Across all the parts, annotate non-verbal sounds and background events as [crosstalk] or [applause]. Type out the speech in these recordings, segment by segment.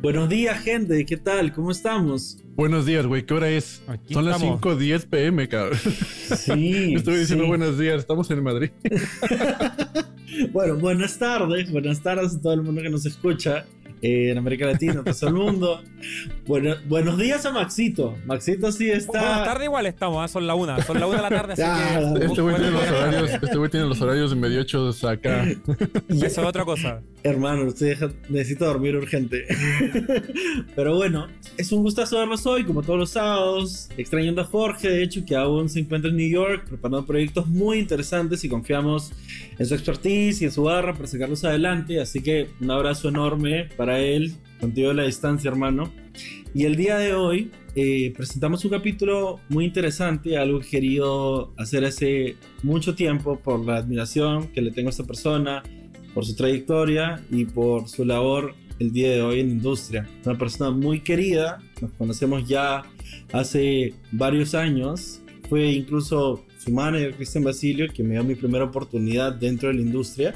Buenos días, gente. ¿Qué tal? ¿Cómo estamos? Buenos días, güey. ¿Qué hora es? Son las 5:10 pm, cabrón. Sí. [laughs] Estoy diciendo buenos días. Estamos en Madrid. [laughs] bueno, buenas tardes. Buenas tardes a todo el mundo que nos escucha en América Latina, todo el mundo. Bueno, buenos días a Maxito. Maxito sí está. Buenas tardes igual estamos, ¿eh? son la una. Son la una de la tarde, así que. Este güey tiene, los horarios, este tiene los horarios de medio ocho acá. Y [laughs] eso es otra cosa. Hermano, usted necesita dormir urgente. [laughs] Pero bueno, es un gustazo verlos hoy, como todos los sábados. Extrañando a Jorge, de hecho, que aún se encuentra en New York, preparando proyectos muy interesantes y confiamos en su expertise y en su barra para sacarlos adelante. Así que un abrazo enorme para él, contigo de la distancia, hermano. Y el día de hoy eh, presentamos un capítulo muy interesante, algo que he querido hacer hace mucho tiempo por la admiración que le tengo a esta persona, por su trayectoria y por su labor el día de hoy en la industria. Una persona muy querida, nos conocemos ya hace varios años. Fue incluso su manager, Cristian Basilio, que me dio mi primera oportunidad dentro de la industria.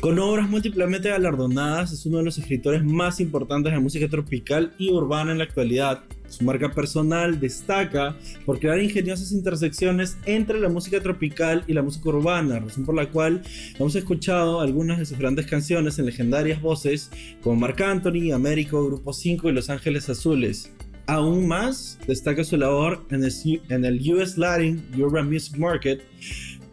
Con obras múltiplemente galardonadas, es uno de los escritores más importantes de música tropical y urbana en la actualidad. Su marca personal destaca por crear ingeniosas intersecciones entre la música tropical y la música urbana, razón por la cual hemos escuchado algunas de sus grandes canciones en legendarias voces como Marc Anthony, Américo, Grupo 5 y Los Ángeles Azules. Aún más destaca su labor en el, en el US Latin Urban Music Market,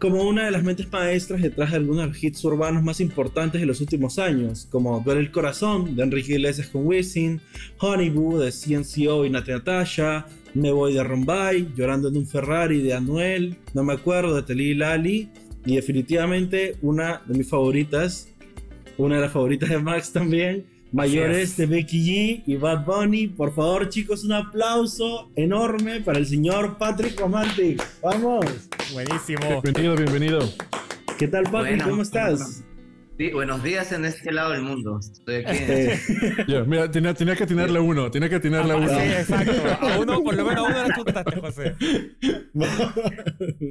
como una de las mentes maestras detrás de algunos hits urbanos más importantes de los últimos años, como Duele el Corazón de Enrique Iglesias con Wisin, Honeyboo de CNCO y Nati Natasha, Me Voy de Rombay, Llorando en un Ferrari de Anuel, No Me Acuerdo de Telly Lali, y definitivamente una de mis favoritas, una de las favoritas de Max también, mayores de Becky G y Bad Bunny. Por favor, chicos, un aplauso enorme para el señor Patrick Romantic. ¡Vamos! Buenísimo. Bienvenido, bienvenido. ¿Qué tal, Papi? ¿Cómo estás? Sí, buenos días en este lado del mundo. Estoy aquí. [laughs] mira, tenía, tenía, que atinarle uno, tenía que atinarle a uno. Sí, exacto. A uno, [laughs] por lo menos a uno le chutaste, José.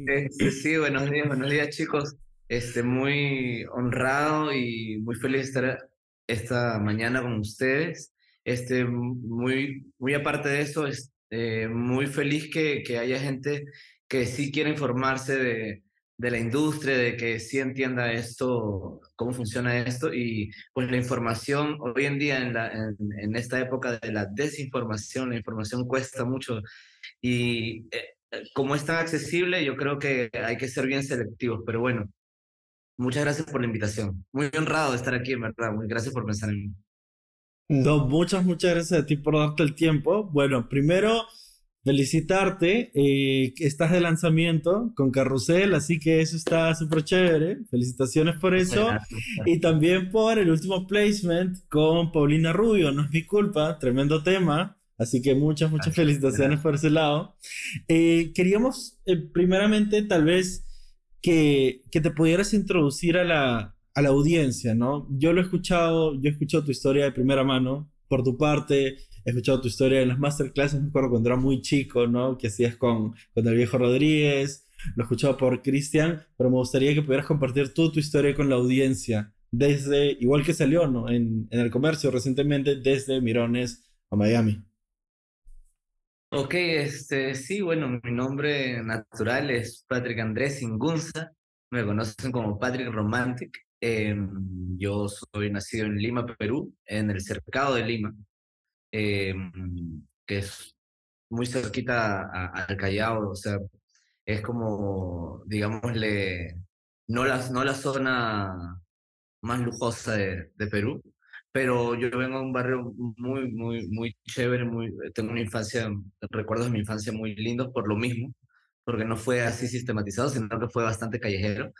Este, sí, buenos días, buenos días, chicos. Este, muy honrado y muy feliz de estar esta mañana con ustedes. Este, muy, muy aparte de eso, es, eh, muy feliz que, que haya gente que sí quiere informarse de, de la industria, de que sí entienda esto, cómo funciona esto. Y pues la información hoy en día en, la, en, esta época de la desinformación, la información cuesta mucho. Y eh, como es tan accesible, yo creo que hay que ser bien selectivos, pero bueno, muchas gracias por la invitación. Muy honrado de estar aquí, en verdad. Muy gracias por pensar en mí. No, muchas, muchas gracias a ti por darte el tiempo. Bueno, primero felicitarte, eh, estás de lanzamiento con Carrusel, así que eso está súper chévere. Felicitaciones por eso. Y también por el último placement con Paulina Rubio, no es mi culpa, tremendo tema. Así que muchas, muchas felicitaciones por ese lado. Eh, queríamos, eh, primeramente, tal vez que, que te pudieras introducir a la, a la audiencia, ¿no? Yo lo he escuchado, yo he escuchado tu historia de primera mano, por tu parte, he escuchado tu historia en las masterclasses, me acuerdo cuando era muy chico, ¿no? Que hacías con, con el viejo Rodríguez, lo he escuchado por Cristian, pero me gustaría que pudieras compartir tú tu historia con la audiencia, desde, igual que salió, ¿no? En, en el comercio recientemente, desde Mirones a Miami. Ok, este, sí, bueno, mi nombre natural es Patrick Andrés Ingunza, me conocen como Patrick Romantic. Em, yo soy nacido en Lima, Perú, en el cercado de Lima. Em, que es muy cerquita al Callao, o sea, es como, digámosle, no la, no la zona más lujosa de, de Perú, pero yo vengo de un barrio muy, muy, muy chévere, muy, tengo una infancia, recuerdos de mi infancia muy lindos por lo mismo, porque no fue así sistematizado, sino que fue bastante callejero.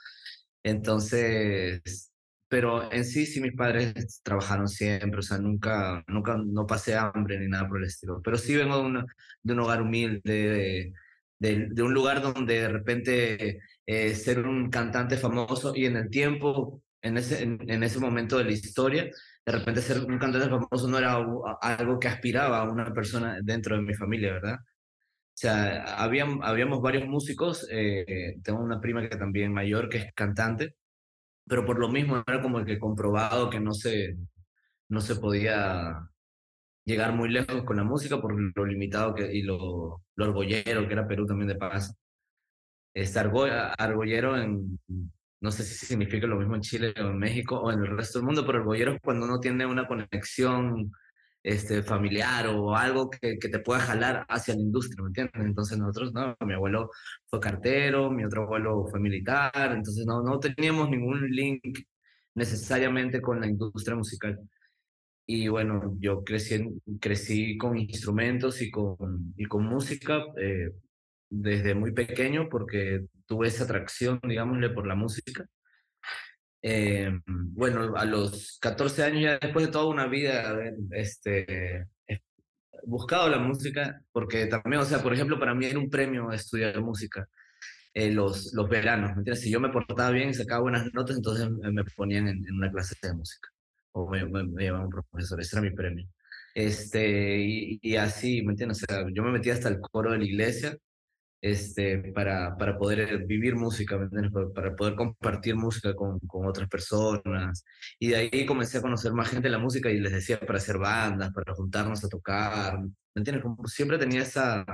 Entonces, pero en sí, sí, mis padres trabajaron siempre, o sea, nunca, nunca, no pasé hambre ni nada por el estilo. Pero sí vengo de, de un hogar humilde, de, de, un lugar donde de repente eh, ser un cantante famoso y en el tiempo, en ese, en, ese momento de la historia, de repente ser un cantante famoso no era algo que aspiraba a una persona dentro de mi familia, ¿verdad? O sea, habían, habíamos varios músicos, eh, tengo una prima que también mayor, que es cantante, pero por lo mismo era como que comprobado que no se, no se podía llegar muy lejos con la música por lo limitado que, y lo, lo orgollero que era Perú también de paso. Este argollero en, no sé si significa lo mismo en Chile o en México o en el resto del mundo, pero argollero es cuando uno tiene una conexión este, familiar o algo que, que, te pueda jalar hacia la industria, ¿me entiendes? Entonces nosotros, no, mi abuelo fue cartero, mi otro abuelo fue militar, entonces no, no teníamos ningún link necesariamente con la industria musical. Y bueno, yo crecí, crecí con instrumentos y con, y con música eh, desde muy pequeño porque tuve esa atracción, digámosle, por la música. Eh, bueno, a los 14 años, ya después de toda una vida, este, buscado la música, porque también, o sea, por ejemplo, para mí era un premio estudiar música. Eh, los, los veranos, ¿me entiendes? Si yo me portaba bien y sacaba buenas notas, entonces me ponían en, en una clase de música o me, me, me llamaban profesor, ese era mi premio. Este, y, y, así, ¿me entiendes? O sea, yo me metí hasta el coro de la iglesia este, para, para poder vivir música. Para, poder compartir música con, con, otras personas. Y de ahí comencé a conocer más gente de la música y les decía para hacer bandas, para juntarnos a tocar, ¿me entiendes? Como siempre tenía esa,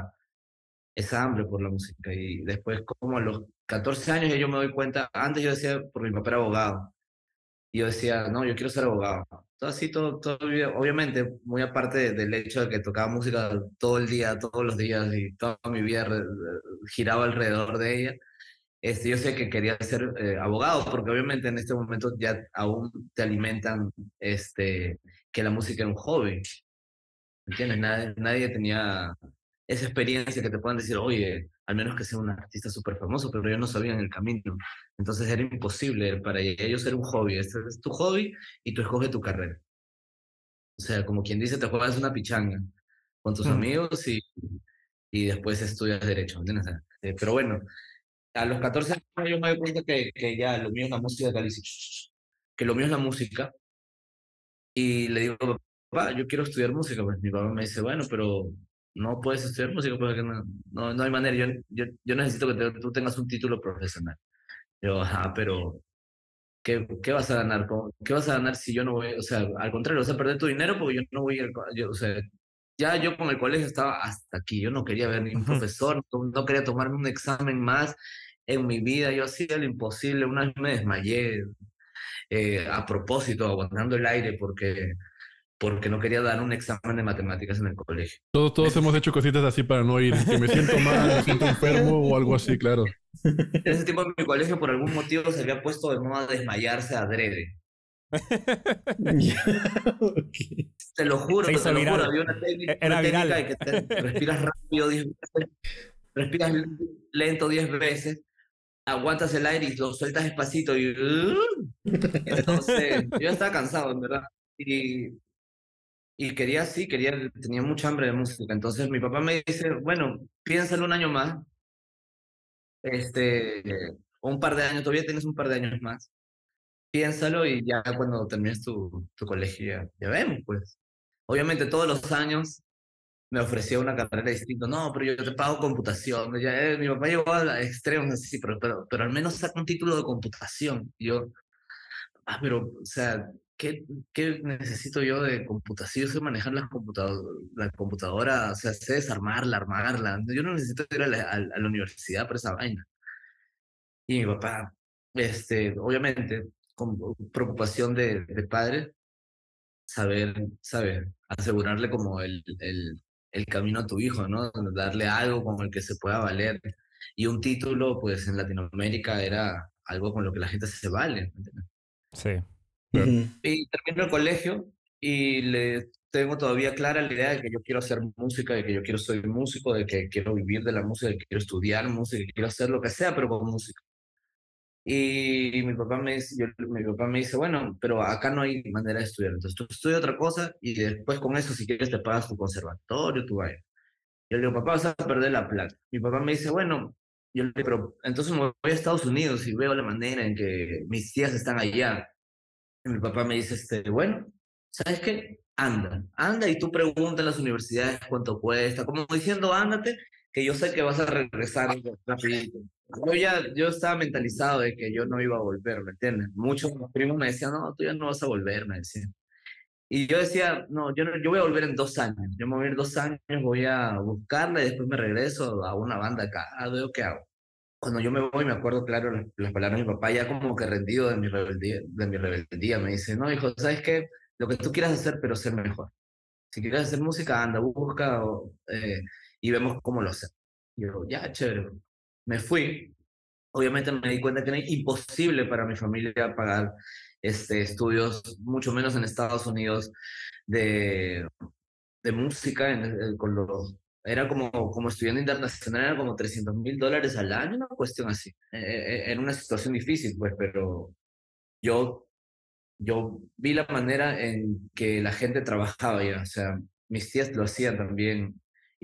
esa hambre por la música. Y después, como a los 14 años, yo me doy cuenta, antes yo decía, porque mi papá era abogado, yo decía, no, yo quiero ser abogado. Todo así, todo, todo obviamente, muy aparte del hecho de que tocaba música todo el día, todos los días y toda mi vida giraba alrededor de ella. Este, yo sé que quería ser eh, abogado porque obviamente en este momento ya aún te alimentan este, que la música era un hobby. ¿Entiendes? Nadie, nadie tenía esa experiencia que te puedan decir, oye, al menos que sea un artista súper famoso, pero ellos no sabían el camino. Entonces era imposible para ellos ser un hobby. Este es tu hobby y tú escoges tu carrera. O sea, como quien dice, te juegas una pichanga con tus amigos y, y después estudias Derecho. ¿entiendes? Eh, pero bueno, a los 14 años yo me doy cuenta que, que ya lo mío es la música, que lo mío es la música. Y le digo, papá, yo quiero estudiar música. Pues mi papá me dice, bueno, pero no puedes estudiar música porque no, no, no hay manera. Yo, yo, yo necesito que tú tengas un título profesional. Yo, ajá, pero ¿qué, ¿qué vas a ganar? ¿Qué vas a ganar si yo no voy? O sea, al contrario, vas a perder tu dinero porque yo no voy a yo, o sea, ya yo con el colegio estaba hasta aquí. Yo no quería ver ni un profesor, no, quería tomarme un examen más en mi vida. Yo hacía lo imposible. Una vez me desmayé eh, a propósito, aguantando el aire porque porque no quería dar un examen de matemáticas en el colegio. Todos, todos hemos hecho cositas así para no ir, que me siento mal, me siento enfermo o algo así, claro. En ese tiempo en mi colegio por algún motivo se había puesto de moda desmayarse adrede. [laughs] Te lo juro, te lo juro, había una técnica, Era técnica de que te [laughs] respiras rápido 10 veces, respiras lento 10 veces, aguantas el aire y lo sueltas despacito y... Entonces, yo estaba cansado, en verdad. Y y quería, sí, quería, tenía mucha hambre de música. Entonces mi papá me dice, bueno, piénsalo un año más, este, un par de años, todavía tienes un par de años más. Piénsalo y ya cuando termines tu, tu colegio ya, vemos, pues. Obviamente todos los años me ofrecía una carrera distinta. No, pero yo te pago computación. Ya, eh, mi papá llegó a extremos así, pero, pero, pero al menos saca un título de computación. Y yo, ah, pero, o sea, ¿qué, ¿qué, necesito yo de computación? Yo sé manejar la computadora, la computadora, o sea, sé desarmarla, armarla. Yo no necesito ir a la, a la universidad por esa vaina. Y mi papá, este, obviamente, con preocupación de, de padre, saber, saber, asegurarle como el, el, el camino a tu hijo, ¿no? Darle algo con el que se pueda valer. Y un título, pues en Latinoamérica era algo con lo que la gente se vale. Sí. Y termino el colegio y le tengo todavía clara la idea de que yo quiero hacer música, de que yo quiero ser músico, de que quiero vivir de la música, de que quiero estudiar música, de que quiero hacer lo que sea, pero con música. Y mi papá me dice, mi papá me dice, bueno, pero acá no hay manera de estudiar. Entonces tú estudia otra cosa y después con eso, si quieres, te pagas tu conservatorio, tu vaya. Yo le digo, papá, vas a perder la plata. Mi papá me dice, bueno, yo le digo, pero entonces me voy a Estados Unidos y veo la manera en que mis tías están allá mi papá me dice, este, bueno, ¿sabes qué? Anda, anda y tú pregunta en las universidades cuánto cuesta, como diciendo, ándate, que yo sé que vas a regresar rapidito. Yo ya, yo estaba mentalizado de que yo no iba a volver, ¿me entiendes? Muchos primos me decían, no, tú ya no vas a volver, me decían. Y yo decía, no yo, no, yo voy a volver en dos años. Yo me voy a ir dos años, voy a buscarla y después me regreso a una banda acá. veo qué hago. Cuando yo me voy, me acuerdo claro las, palabras de mi papá, ya como que rendido de mi rebeldía, de mi rebeldía. Me dice, no, hijo, ¿sabes qué? Lo que tú quieras hacer, pero ser mejor. Si quieres hacer música, anda, busca eh, y vemos cómo lo hacemos. Y yo, ya, chévere. Me fui. Obviamente me di cuenta que era imposible para mi familia pagar este, estudios, mucho menos en Estados Unidos, de, de música, en, con los, era como, como estudiante internacional, era como 300 mil dólares al año, una cuestión así. en e, era una situación difícil, pues, pero yo, yo vi la manera en que la gente trabajaba ya, o sea, mis tías lo hacían también.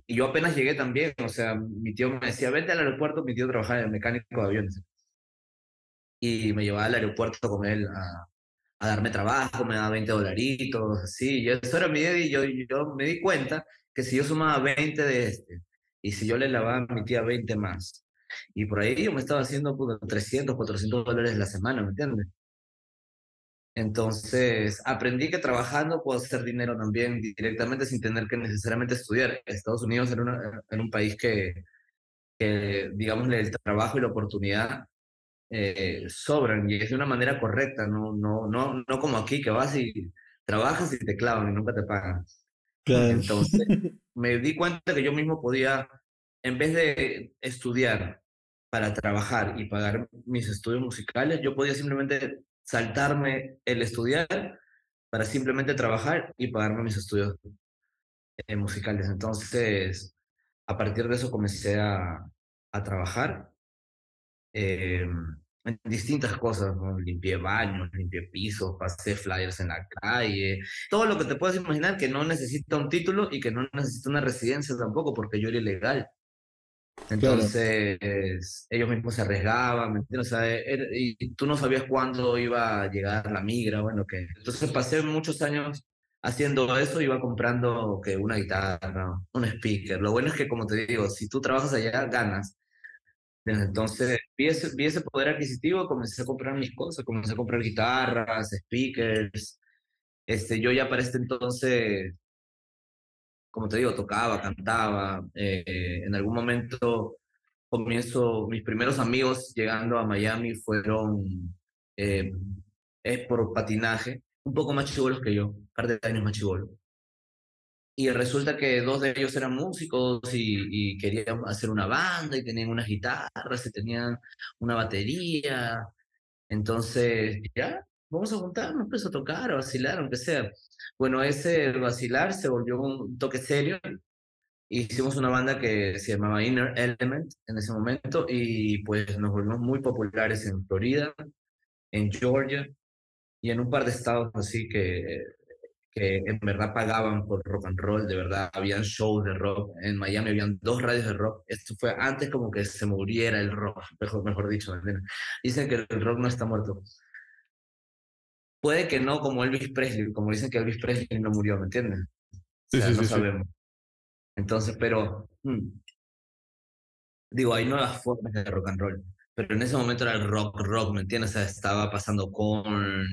Y yo apenas llegué también, o sea, mi tío me decía, vente al aeropuerto, mi tío trabajaba en mecánico de aviones y me llevaba al aeropuerto con él a, a darme trabajo, me daba 20 dolaritos, así. Y eso era mi idea y yo, yo me di cuenta que si yo sumaba 20 de este y si yo le lavaba a mi tía 20 más, y por ahí yo me estaba haciendo 300, 400 dólares la semana, ¿me entiendes? Entonces, aprendí que trabajando puedo hacer dinero también directamente sin tener que necesariamente estudiar. Estados Unidos era, una, era un país que, que, digamos, el trabajo y la oportunidad eh, sobran y es de una manera correcta, no, no, no, no como aquí que vas y trabajas y te clavan y nunca te pagan. Entonces [laughs] me di cuenta que yo mismo podía, en vez de estudiar para trabajar y pagar mis estudios musicales, yo podía simplemente saltarme el estudiar para simplemente trabajar y pagarme mis estudios eh, musicales. Entonces, a partir de eso comencé a, a trabajar eh, en distintas cosas, ¿no? limpié baños, limpié pisos, pasé flyers en la calle, todo lo que te puedas imaginar que no necesita un título y que no necesita una residencia tampoco, porque yo era ilegal. Entonces, ellos mismos se arriesgaban, ¿me entiendes? O sea, y tú no sabías cuándo iba a llegar la migra, bueno, que... Entonces pasé muchos años haciendo eso, iba comprando que una guitarra, un speaker. Lo bueno es que, como te digo, si tú trabajas allá, ganas. Entonces vi ese, poder adquisitivo, comencé a comprar mis cosas, comencé a comprar guitarras, speakers. Este, yo ya para este entonces, como te digo, tocaba, cantaba. Eh, en algún momento comienzo, mis primeros amigos llegando a Miami fueron eh, por patinaje, un poco más chivolos que yo, un par de años más chivolos y resulta que dos de ellos eran músicos y, querían hacer una banda y tenían unas guitarras y tenían una batería. Entonces, ya, vamos a juntarnos, pues a tocar, a vacilar, aunque sea. Bueno, ese vacilar se volvió un toque serio. Hicimos una banda que se llamaba Inner Element en ese momento y pues nos volvimos muy populares en Florida, en Georgia y en un par de estados así que que en verdad pagaban por rock and roll, de verdad, habían shows de rock, en Miami habían dos radios de rock, esto fue antes como que se muriera el rock, [laughs] mejor, mejor dicho, dicen que el rock no está muerto. Puede que no como Elvis Presley, como dicen que Elvis Presley no murió, ¿me entiendes? Sí, sí, no sabemos. Entonces, pero, hmm, digo, hay nuevas formas de rock and roll pero en ese momento era el rock, rock, ¿me entiendes? Estaba pasando con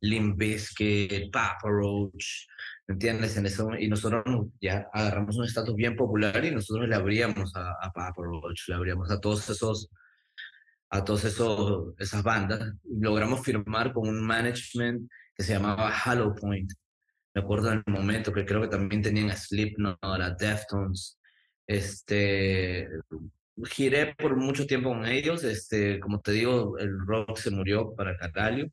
Limp Bizkit, Papa Roach, ¿me entiendes? En eso, y nosotros ya agarramos un estatus bien popular y nosotros le abríamos a, a Papa Roach, le abríamos a todos esos a esos esas bandas logramos firmar con un management que se llamaba Hollow Point me acuerdo del momento que creo que también tenían a Slipknot a Deftones este giré por mucho tiempo con ellos, este, como te digo, el rock se murió para Catalio.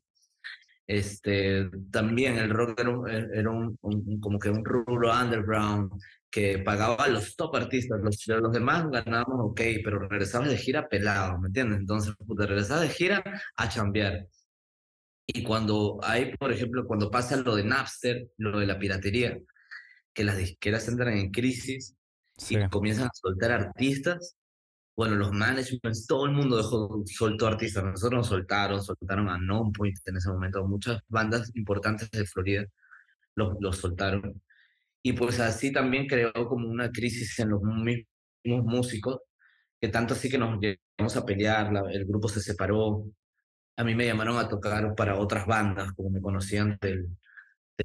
Este, también el rock era, un, era un, como que un rubro underground que pagaba a los top artistas, los, los demás ganábamos ok, pero regresabas de gira pelado, ¿me entiendes? Entonces, te regresabas de gira a chambear. Y cuando hay, por ejemplo, cuando pasa lo de Napster, lo de la piratería, que las disqueras entran en crisis y comienzan a soltar artistas, bueno, los managements, todo el mundo dejó, soltó artistas. Nosotros nos soltaron, soltaron a Nonpoint en ese momento. Muchas bandas importantes de Florida los, los soltaron. Y pues así también creó como una crisis en los mismos músicos, que tanto así que nos llegamos a pelear, el grupo se separó. A mí me llamaron a tocar para otras bandas, como me conocían del,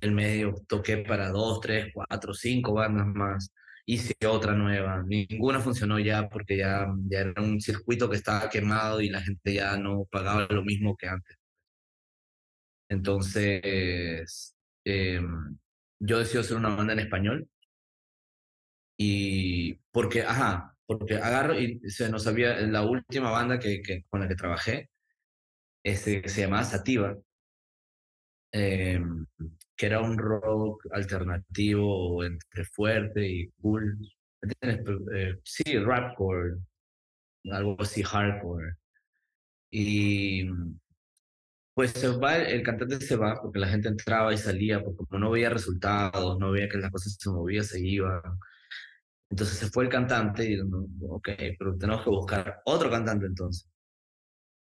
del medio toqué para dos, tres, cuatro, cinco bandas más. Hice otra nueva. Ninguna funcionó ya porque ya, ya era un circuito que estaba quemado y la gente ya no pagaba lo mismo que antes. Entonces, eh, yo decidí hacer una banda en español. Y porque, ajá, porque agarro y se nos había, la última banda que, que con la que trabajé, este, se llamaba Sativa, eh, que era un rock alternativo entre fuerte y cool. Eh, sí, rapcore, algo así hardcore. Y pues se va, el cantante se va porque la gente entraba y salía, porque como no veía resultados, no veía que las cosas se movían, se iban. Entonces se fue el cantante y ok, pero tenemos que buscar otro cantante entonces.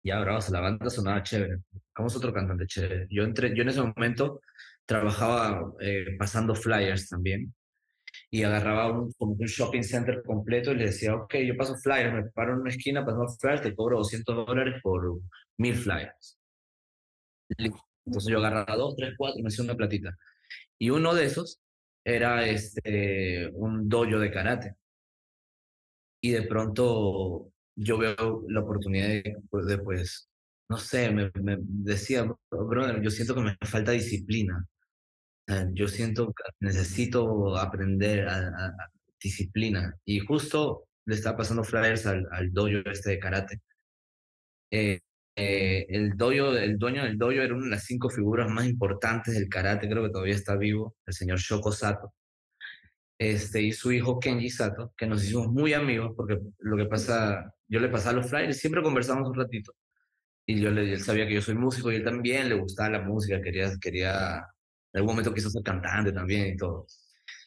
Ya, bravo, la banda sonaba chévere. Buscamos otro cantante chévere. Yo, entré, yo en ese momento trabajaba eh, pasando flyers también y agarraba un shopping center completo y le decía, ok, yo paso flyers, me paro en una esquina, paso flyers, te cobro 200 dólares por mil flyers. Entonces yo agarraba dos, tres, cuatro, me hacía una platita. Y uno de esos era este, un dojo de karate. Y de pronto yo veo la oportunidad de, pues, no sé, me, decía, brother, yo siento que me falta disciplina. Yo siento que necesito aprender disciplina. Y justo le estaba pasando flyers al, al dojo este de karate. Eh, eh, el, doyo, el dueño del dojo era una de las cinco figuras más importantes del karate, creo que todavía está vivo, el señor Shoko Sato. Este, y su hijo Kenji Sato, que nos hicimos muy amigos, porque lo que pasa, yo le pasaba los flyers, siempre conversamos un ratito. Y yo le, él sabía que yo soy músico y él también le gustaba la música, quería, quería, en algún momento quiso ser cantante también y todo.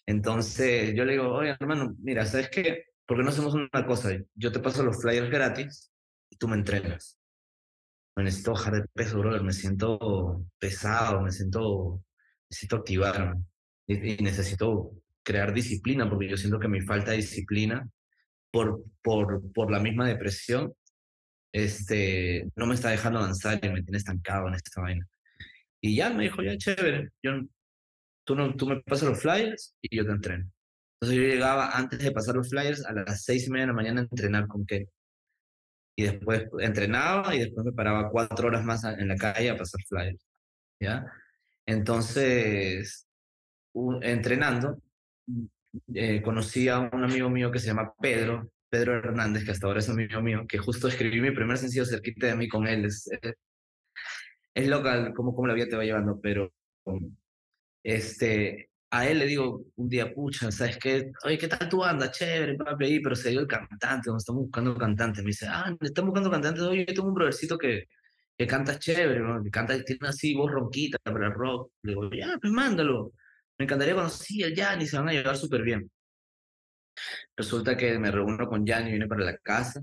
Entonces yo le digo, oye hermano, mira, ¿sabes qué? ¿Por qué no hacemos una cosa? Yo te paso los flyers gratis y tú me entregas me necesito bajar de peso, brother, me siento pesado, me siento, necesito activarme y, necesito crear disciplina porque yo siento que mi falta de disciplina por, por, por la misma depresión este, no me está dejando avanzar y me tiene estancado en esta vaina. Y ya me dijo, ya chévere, yo, tú, no, tú me pasas los flyers y yo te entreno. Entonces yo llegaba antes de pasar los flyers a las seis y media de la mañana a entrenar con Kelly y después entrenaba y después me paraba cuatro horas más en la calle a pasar flyers, ¿ya? Entonces, entrenando, eh, conocí a un amigo mío que se llama Pedro, Pedro Hernández, que hasta ahora es amigo mío, que justo escribí mi primer sencillo cerquita de mí con él. Es, es, local cómo, cómo la vida te va llevando, pero este, a él le digo un día, pucha, ¿sabes qué? Oye, ¿qué tal tu banda? Chévere, papi, ahí, pero se dio el cantante, nos estamos buscando cantante. Me dice, ah, estamos buscando cantante. Oye, yo tengo un brothercito que, que canta chévere, ¿no? que canta, tiene así voz ronquita para el rock. Le digo, ya, pues mándalo. Me encantaría conocer a Yanni, se van a llevar súper bien. Resulta que me reúno con Yanni, viene para la casa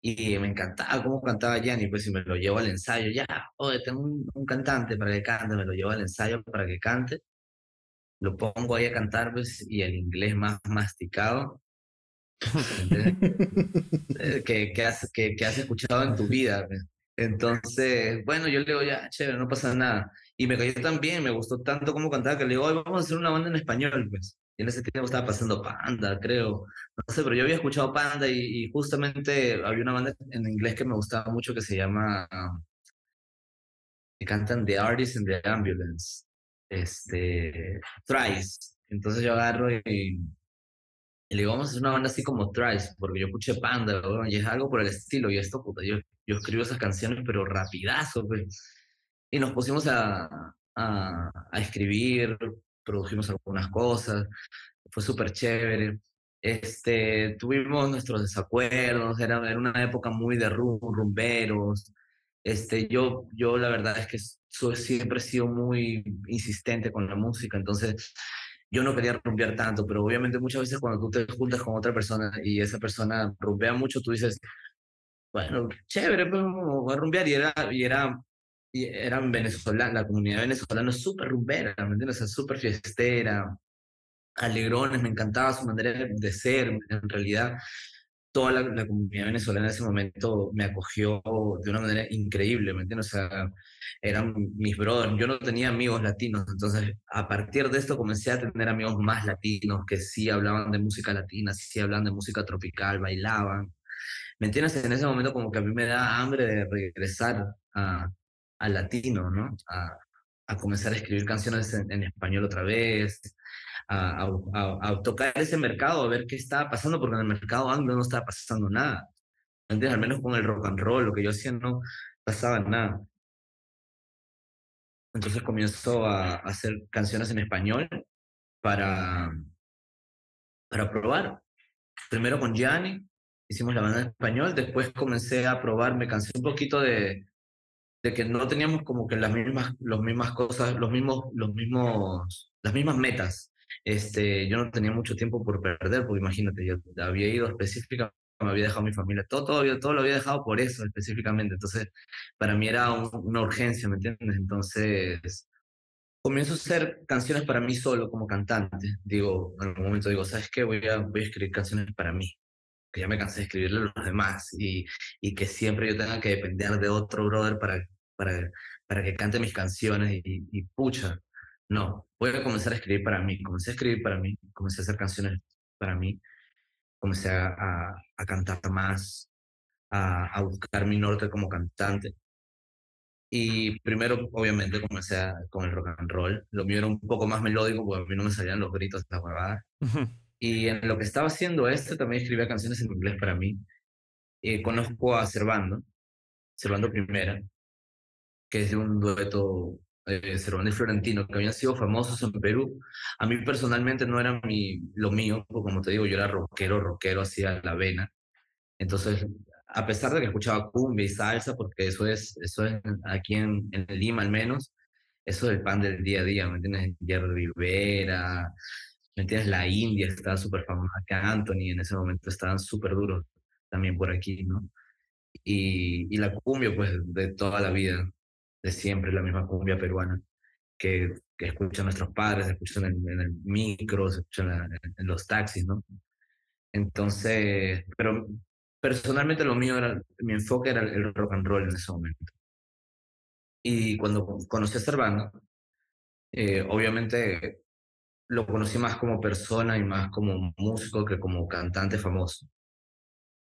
y me encantaba cómo cantaba Yanni, pues si me lo llevo al ensayo, ya, oye, tengo un, un cantante para que cante, me lo llevo al ensayo para que cante lo pongo ahí a cantar, pues, y el inglés más masticado eh, que, que, has, que, que, has escuchado en tu vida. Pues. Entonces, bueno, yo le digo, ya, chévere, no pasa nada. Y me cayó tan bien, me gustó tanto como cantaba, que le digo, vamos a hacer una banda en español, pues. Y en ese tiempo estaba pasando Panda, creo. No sé, pero yo había escuchado Panda y, justamente había una banda en inglés que me gustaba mucho que se llama... que cantan The Artist in the Ambulance este, Thrice. Entonces yo agarro y, le digo, vamos a hacer una banda así como Thrice, porque yo escuché Panda, y es algo por el estilo, y esto, puta, yo, yo escribo esas canciones, pero rapidazo, pues. Y nos pusimos a, a, a escribir, produjimos algunas cosas, fue súper chévere. Este, tuvimos nuestros desacuerdos, era, era una época muy de rumberos, este, yo, yo la verdad es que soy, siempre he sido muy insistente con la música, entonces yo no quería rumbear tanto, pero obviamente muchas veces cuando tú te juntas con otra persona y esa persona rumbea mucho, tú dices, bueno, chévere, pues voy a rumbear y era, y era, y eran venezolanos, la comunidad venezolana es súper rumbera, ¿me entiendes? Es súper fiestera, alegrones, me encantaba su manera de ser, en realidad toda la, comunidad venezolana en ese momento me acogió de una manera increíble, ¿me entiendes? O sea, eran mis brothers, yo no tenía amigos latinos, entonces a partir de esto comencé a tener amigos más latinos que sí hablaban de música latina, sí hablaban de música tropical, bailaban, ¿me entiendes? En ese momento como que a mí me da hambre de regresar a, al latino, ¿no? A, comenzar a escribir canciones en, español otra vez, a, tocar ese mercado, a ver qué estaba pasando, porque en el mercado anglo no estaba pasando nada. ¿Entiendes? Al menos con el rock and roll, lo que yo hacía no pasaba nada. Entonces comienzo a, hacer canciones en español para, para probar. Primero con Gianni, hicimos la banda en español, después comencé a probar, me cansé un poquito de, de que no teníamos como que las mismas, los mismas cosas, los mismos, los mismos, las mismas metas. Este, yo no tenía mucho tiempo por perder, porque imagínate, yo había ido específicamente, me había dejado mi familia, todo, todo, todo lo había dejado por eso específicamente. Entonces, para mí era una urgencia, ¿me entiendes? Entonces, comienzo a hacer canciones para mí solo como cantante. Digo, en algún momento digo, ¿sabes qué? Voy a, voy a escribir canciones para mí que ya me cansé de escribirle a los demás y, y que siempre yo tenga que depender de otro brother para, para, para que cante mis canciones y, y, pucha, no, voy a comenzar a escribir para mí, comencé a escribir para mí, comencé a hacer canciones para mí, comencé a, a, cantar más, a, a, buscar mi norte como cantante. Y primero, obviamente, comencé con el rock and roll. Lo mío era un poco más melódico porque a mí no me salían los gritos de la huevada. Y en lo que estaba haciendo este, también escribía canciones en inglés para mí. y conozco a Servando, Servando Primera, que es de un dueto eh, Servando y Florentino, que habían sido famosos en Perú. A mí personalmente no era mi, lo mío, porque como te digo, yo era rockero, rockero, hacía la vena. Entonces, a pesar de que escuchaba cumbia y salsa, porque eso es, eso es aquí en, en Lima al menos, eso es el pan del día a día, ¿me entiendes? Jerry Rivera, ¿me entiendes? La India estaba súper famosa, que Anthony en ese momento estaban súper duros también por aquí, ¿no? Y, y la cumbia, pues, de toda la vida, siempre, la misma cumbia peruana, que, que escuchan nuestros padres, escuchan en, en el micro, escuchan en, los taxis, ¿no? Entonces, pero personalmente lo mío era, mi enfoque era el rock and roll en ese momento. Y cuando conocí a Servando, eh, obviamente lo conocí más como persona y más como músico que como cantante famoso.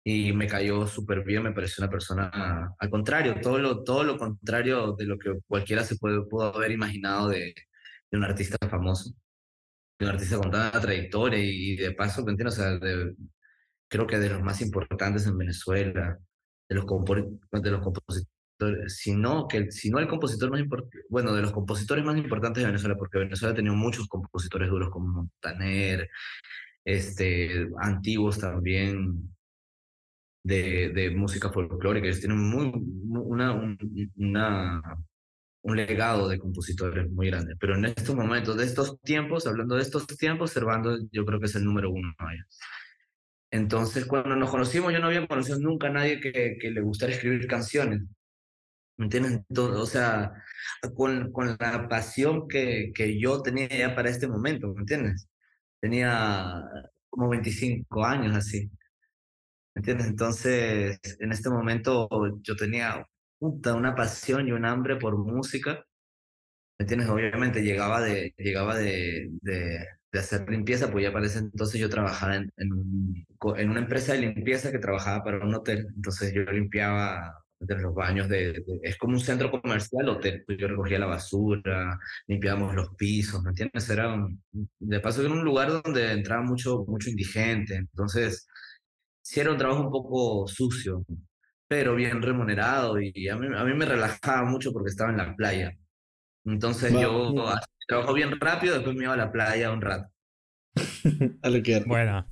Y me cayó súper bien, me pareció una persona, al contrario, todo lo, todo lo contrario de lo que cualquiera se puede, pudo haber imaginado de, un artista famoso, de un artista con tanta trayectoria y, de paso, ¿me entiendes? O sea, creo que de los más importantes en Venezuela, de los, de los compositores sino, que, sino el compositor más importante, bueno, de los compositores más importantes de Venezuela, porque Venezuela ha tenido muchos compositores duros como Montaner, este, antiguos también de, de música folclórica, ellos tienen muy, una, una, un legado de compositores muy grande, pero en estos momentos, de estos tiempos, hablando de estos tiempos, Servando yo creo que es el número uno. Entonces, cuando nos conocimos, yo no había conocido nunca a nadie que, que le gustara escribir canciones. ¿Me entiendes? o sea, con, con la pasión que, que yo tenía ya para este momento, ¿me entiendes? Tenía como 25 años así. ¿Me entiendes? Entonces, en este momento yo tenía una pasión y un hambre por música. ¿Me entiendes? Obviamente llegaba de, llegaba de, de, de hacer limpieza, pues ya para ese entonces yo trabajaba en, en, en una empresa de limpieza que trabajaba para un hotel. Entonces yo limpiaba de los baños de, es como un centro comercial hotel pues yo recogía la basura limpiábamos los pisos ¿me entiendes? era de paso era un lugar donde entraba mucho mucho indigente entonces sí era un trabajo un poco sucio pero bien remunerado y a mí, a mí me relajaba mucho porque estaba en la playa entonces yo trabajo bien rápido después me iba a la playa un rato [laughs] a lo que bueno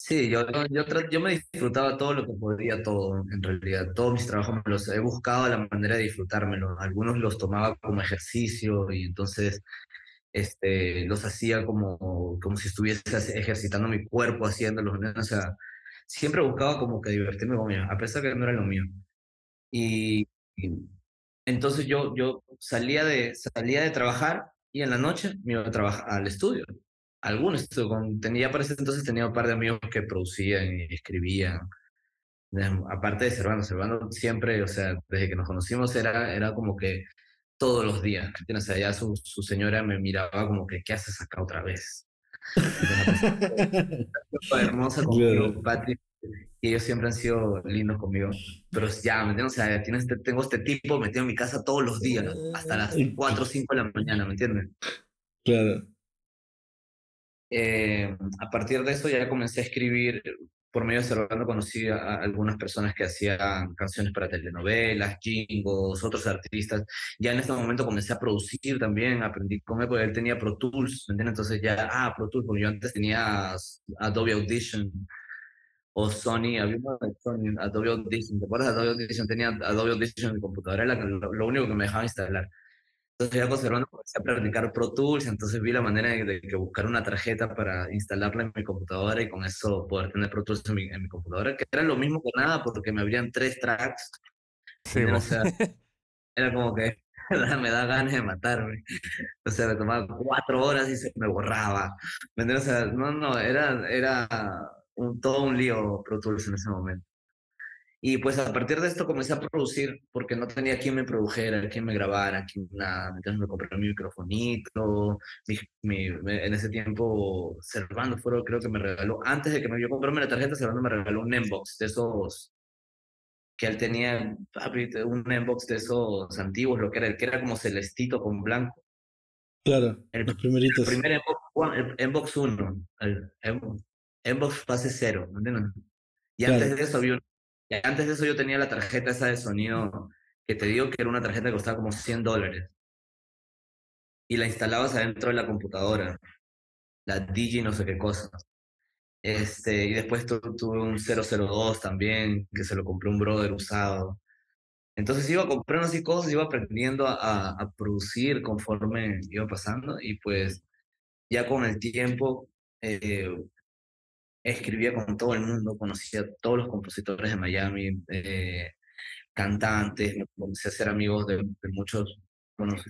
Sí, yo, yo, yo me disfrutaba todo lo que podía, todo, en realidad. Todos mis trabajos me los he buscado la manera de disfrutármelo. Algunos los tomaba como ejercicio y entonces este, los hacía como, como si estuviese ejercitando mi cuerpo haciéndolos. O sea, siempre buscaba como que divertirme con ellos, a pesar que no era lo mío. Y, entonces yo, yo salía, de, salía de trabajar y en la noche me iba a trabajar al estudio. algunos, tenía para ese entonces tenía un par de amigos que producían y escribían. Aparte de Servando, Servando siempre, o sea, desde que nos conocimos era, era como que todos los días, O sea, ya su, su señora me miraba como que, ¿qué haces acá otra vez? Hermosa conmigo, Patrick, y ellos siempre han sido lindos conmigo. Pero ya, ¿me entiendes? O sea, tienes, este, tengo este tipo metido en mi casa todos los días, hasta las 4 o 5 de la mañana, ¿me entiendes? Claro. Eh, a partir de eso ya comencé a escribir, por medio de Cervando conocí a, algunas personas que hacían canciones para telenovelas, jingos, otros artistas. Ya en este momento comencé a producir también, aprendí con él, porque él tenía Pro Tools, ¿me entiendes? Entonces ya, ah, Pro Tools, porque yo antes tenía Adobe Audition o Sony, había de Sony, Adobe Audition, ¿te acuerdas Adobe Audition? Tenía Adobe Audition en mi computadora, era lo único que me dejaba instalar. Entonces ya conservando comencé a practicar Pro Tools, entonces vi la manera de, que buscar una tarjeta para instalarla en mi computadora y con eso poder tener Pro Tools en mi, en mi computadora, que era lo mismo que nada porque me abrían tres tracks. Sí, o sea, era como que [laughs] me da ganas de matarme. O sea, me tomaba cuatro horas y se me borraba. O sea, no, no, era, era un, todo un lío Pro Tools en ese momento. Y pues a partir de esto comencé a producir porque no tenía quien me produjera, quien me grabara, quien nada. Entonces me compré mi microfonito. Mi, en ese tiempo, Servando fue, creo que me regaló, antes de que me, yo comprarme la tarjeta, Servando me regaló un Nembox de esos que él tenía, un Nembox de esos antiguos, lo que era, el que era como celestito con blanco. Claro, el, los primeritos. El primer Mbox, 1, el Mbox fase 0, ¿entiendes? Y antes de eso había un y antes de eso yo tenía la tarjeta esa de sonido que te digo que era una tarjeta que costaba como 100 dólares. Y la instalabas adentro de la computadora. La Digi no sé qué cosa. Este, y después tuve un 002 también, que se lo compré un brother usado. Entonces iba comprando así cosas, iba aprendiendo a, a producir conforme iba pasando y pues ya con el tiempo eh, escribía con todo el mundo, conocía a todos los compositores de Miami, eh, cantantes, me comencé a ser amigos de, muchos,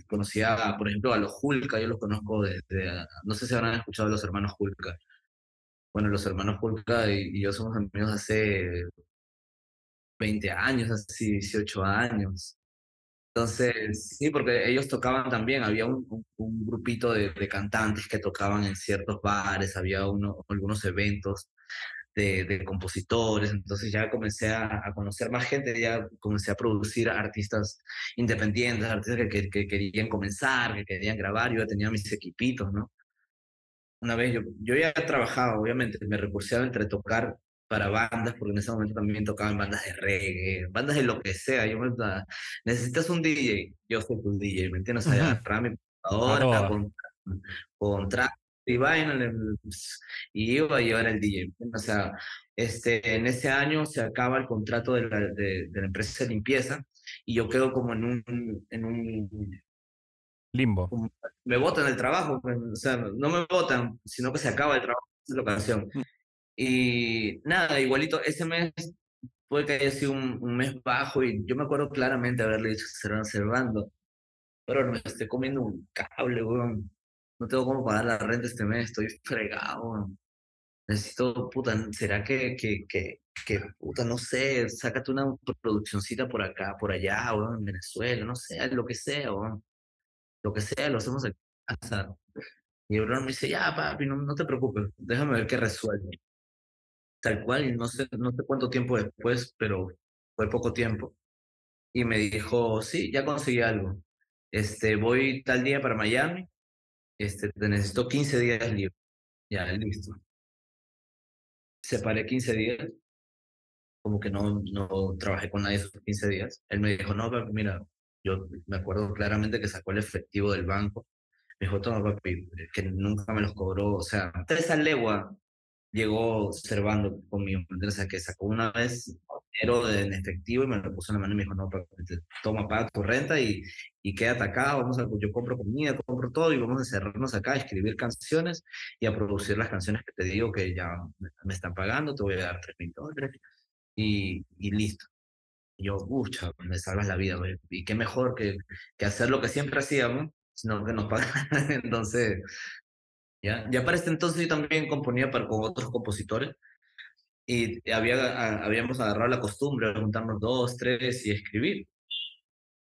conocía, por ejemplo, a los Hulka, yo los conozco desde, no sé si habrán escuchado a los hermanos Hulka. Bueno, los hermanos Hulka y, yo somos amigos hace 20 años, hace 18 años. Entonces, sí, porque ellos tocaban también, había un, un, grupito de, de, cantantes que tocaban en ciertos bares, había uno, algunos eventos de, de, compositores, entonces ya comencé a, a, conocer más gente, ya comencé a producir artistas independientes, artistas que, que, querían comenzar, que querían grabar, yo ya tenía mis equipitos, ¿no? Una vez yo, yo ya trabajaba, obviamente, me recurseaba entre tocar para bandas, porque en ese momento también tocaban bandas de reggae, bandas de lo que sea. Yo me, necesitas un DJ, yo soy tu DJ, ¿me entiendes? O sea, para mi computadora, con, con y vaina, y iba y yo era el DJ. O sea, este, en ese año se acaba el contrato de la, de, de la empresa de limpieza y yo quedo como en un, en un limbo. Me votan el trabajo, pues, o sea, no me votan, sino que se acaba el trabajo, de la ocasión. Y nada, igualito, ese mes puede que haya sido un, mes bajo y yo me acuerdo claramente haberle dicho que se van cerrando. Pero me estoy comiendo un cable, weón. No tengo cómo pagar la renta este mes, estoy fregado, Necesito, puta, ¿será que, que, que, puta, no sé, sácate una produccióncita por acá, por allá, weón, en Venezuela, no sé, lo que sea, weón. Lo que sea, lo hacemos aquí. Y el me dice, ya, papi, no, no te preocupes, déjame ver qué resuelve tal cual, no sé, no sé cuánto tiempo después, pero fue poco tiempo. Y me dijo, sí, ya conseguí algo. Este, voy tal día para Miami, este, te necesito 15 días libres. Ya, listo. Separé 15 días, como que no, no trabajé con nadie esos 15 días. Él me dijo, no, mira, yo me acuerdo claramente que sacó el efectivo del banco. Me dijo, toma, papi, que nunca me los cobró. O sea, tres al legua llegó observando conmigo, o sea, que sacó una vez dinero en efectivo y me lo puso en la mano y me dijo, no, toma, paga tu renta y, y quédate acá, vamos a, yo compro comida, compro todo y vamos a cerrarnos acá, a escribir canciones y a producir las canciones que te digo que ya me, están pagando, te voy a dar tres mil dólares y, y listo. Yo, pucha, me salvas la vida, y qué mejor que, que hacer lo que siempre hacíamos, sino que nos pagan. [laughs] Entonces, ¿ya? Ya para este entonces yo también componía para, con otros compositores y había, habíamos agarrado la costumbre de juntarnos dos, tres y escribir,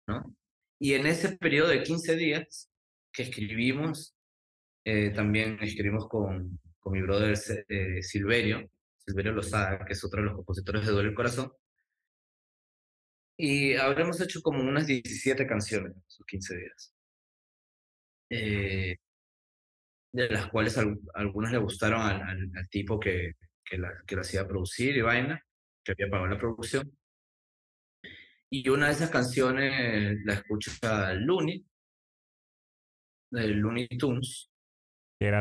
¿no? Y en ese periodo de 15 días que escribimos, eh, también escribimos con, con mi brother eh, Silverio, Silverio Lozada, que es otro de los compositores de Duele el Corazón, y habremos hecho como unas 17 canciones en esos 15 días. Eh, de las cuales algunas le gustaron al, al, tipo que, que, la, que la hacía producir y vaina, que había pagado la producción. Y una de esas canciones la escucha Looney, de Looney Tunes.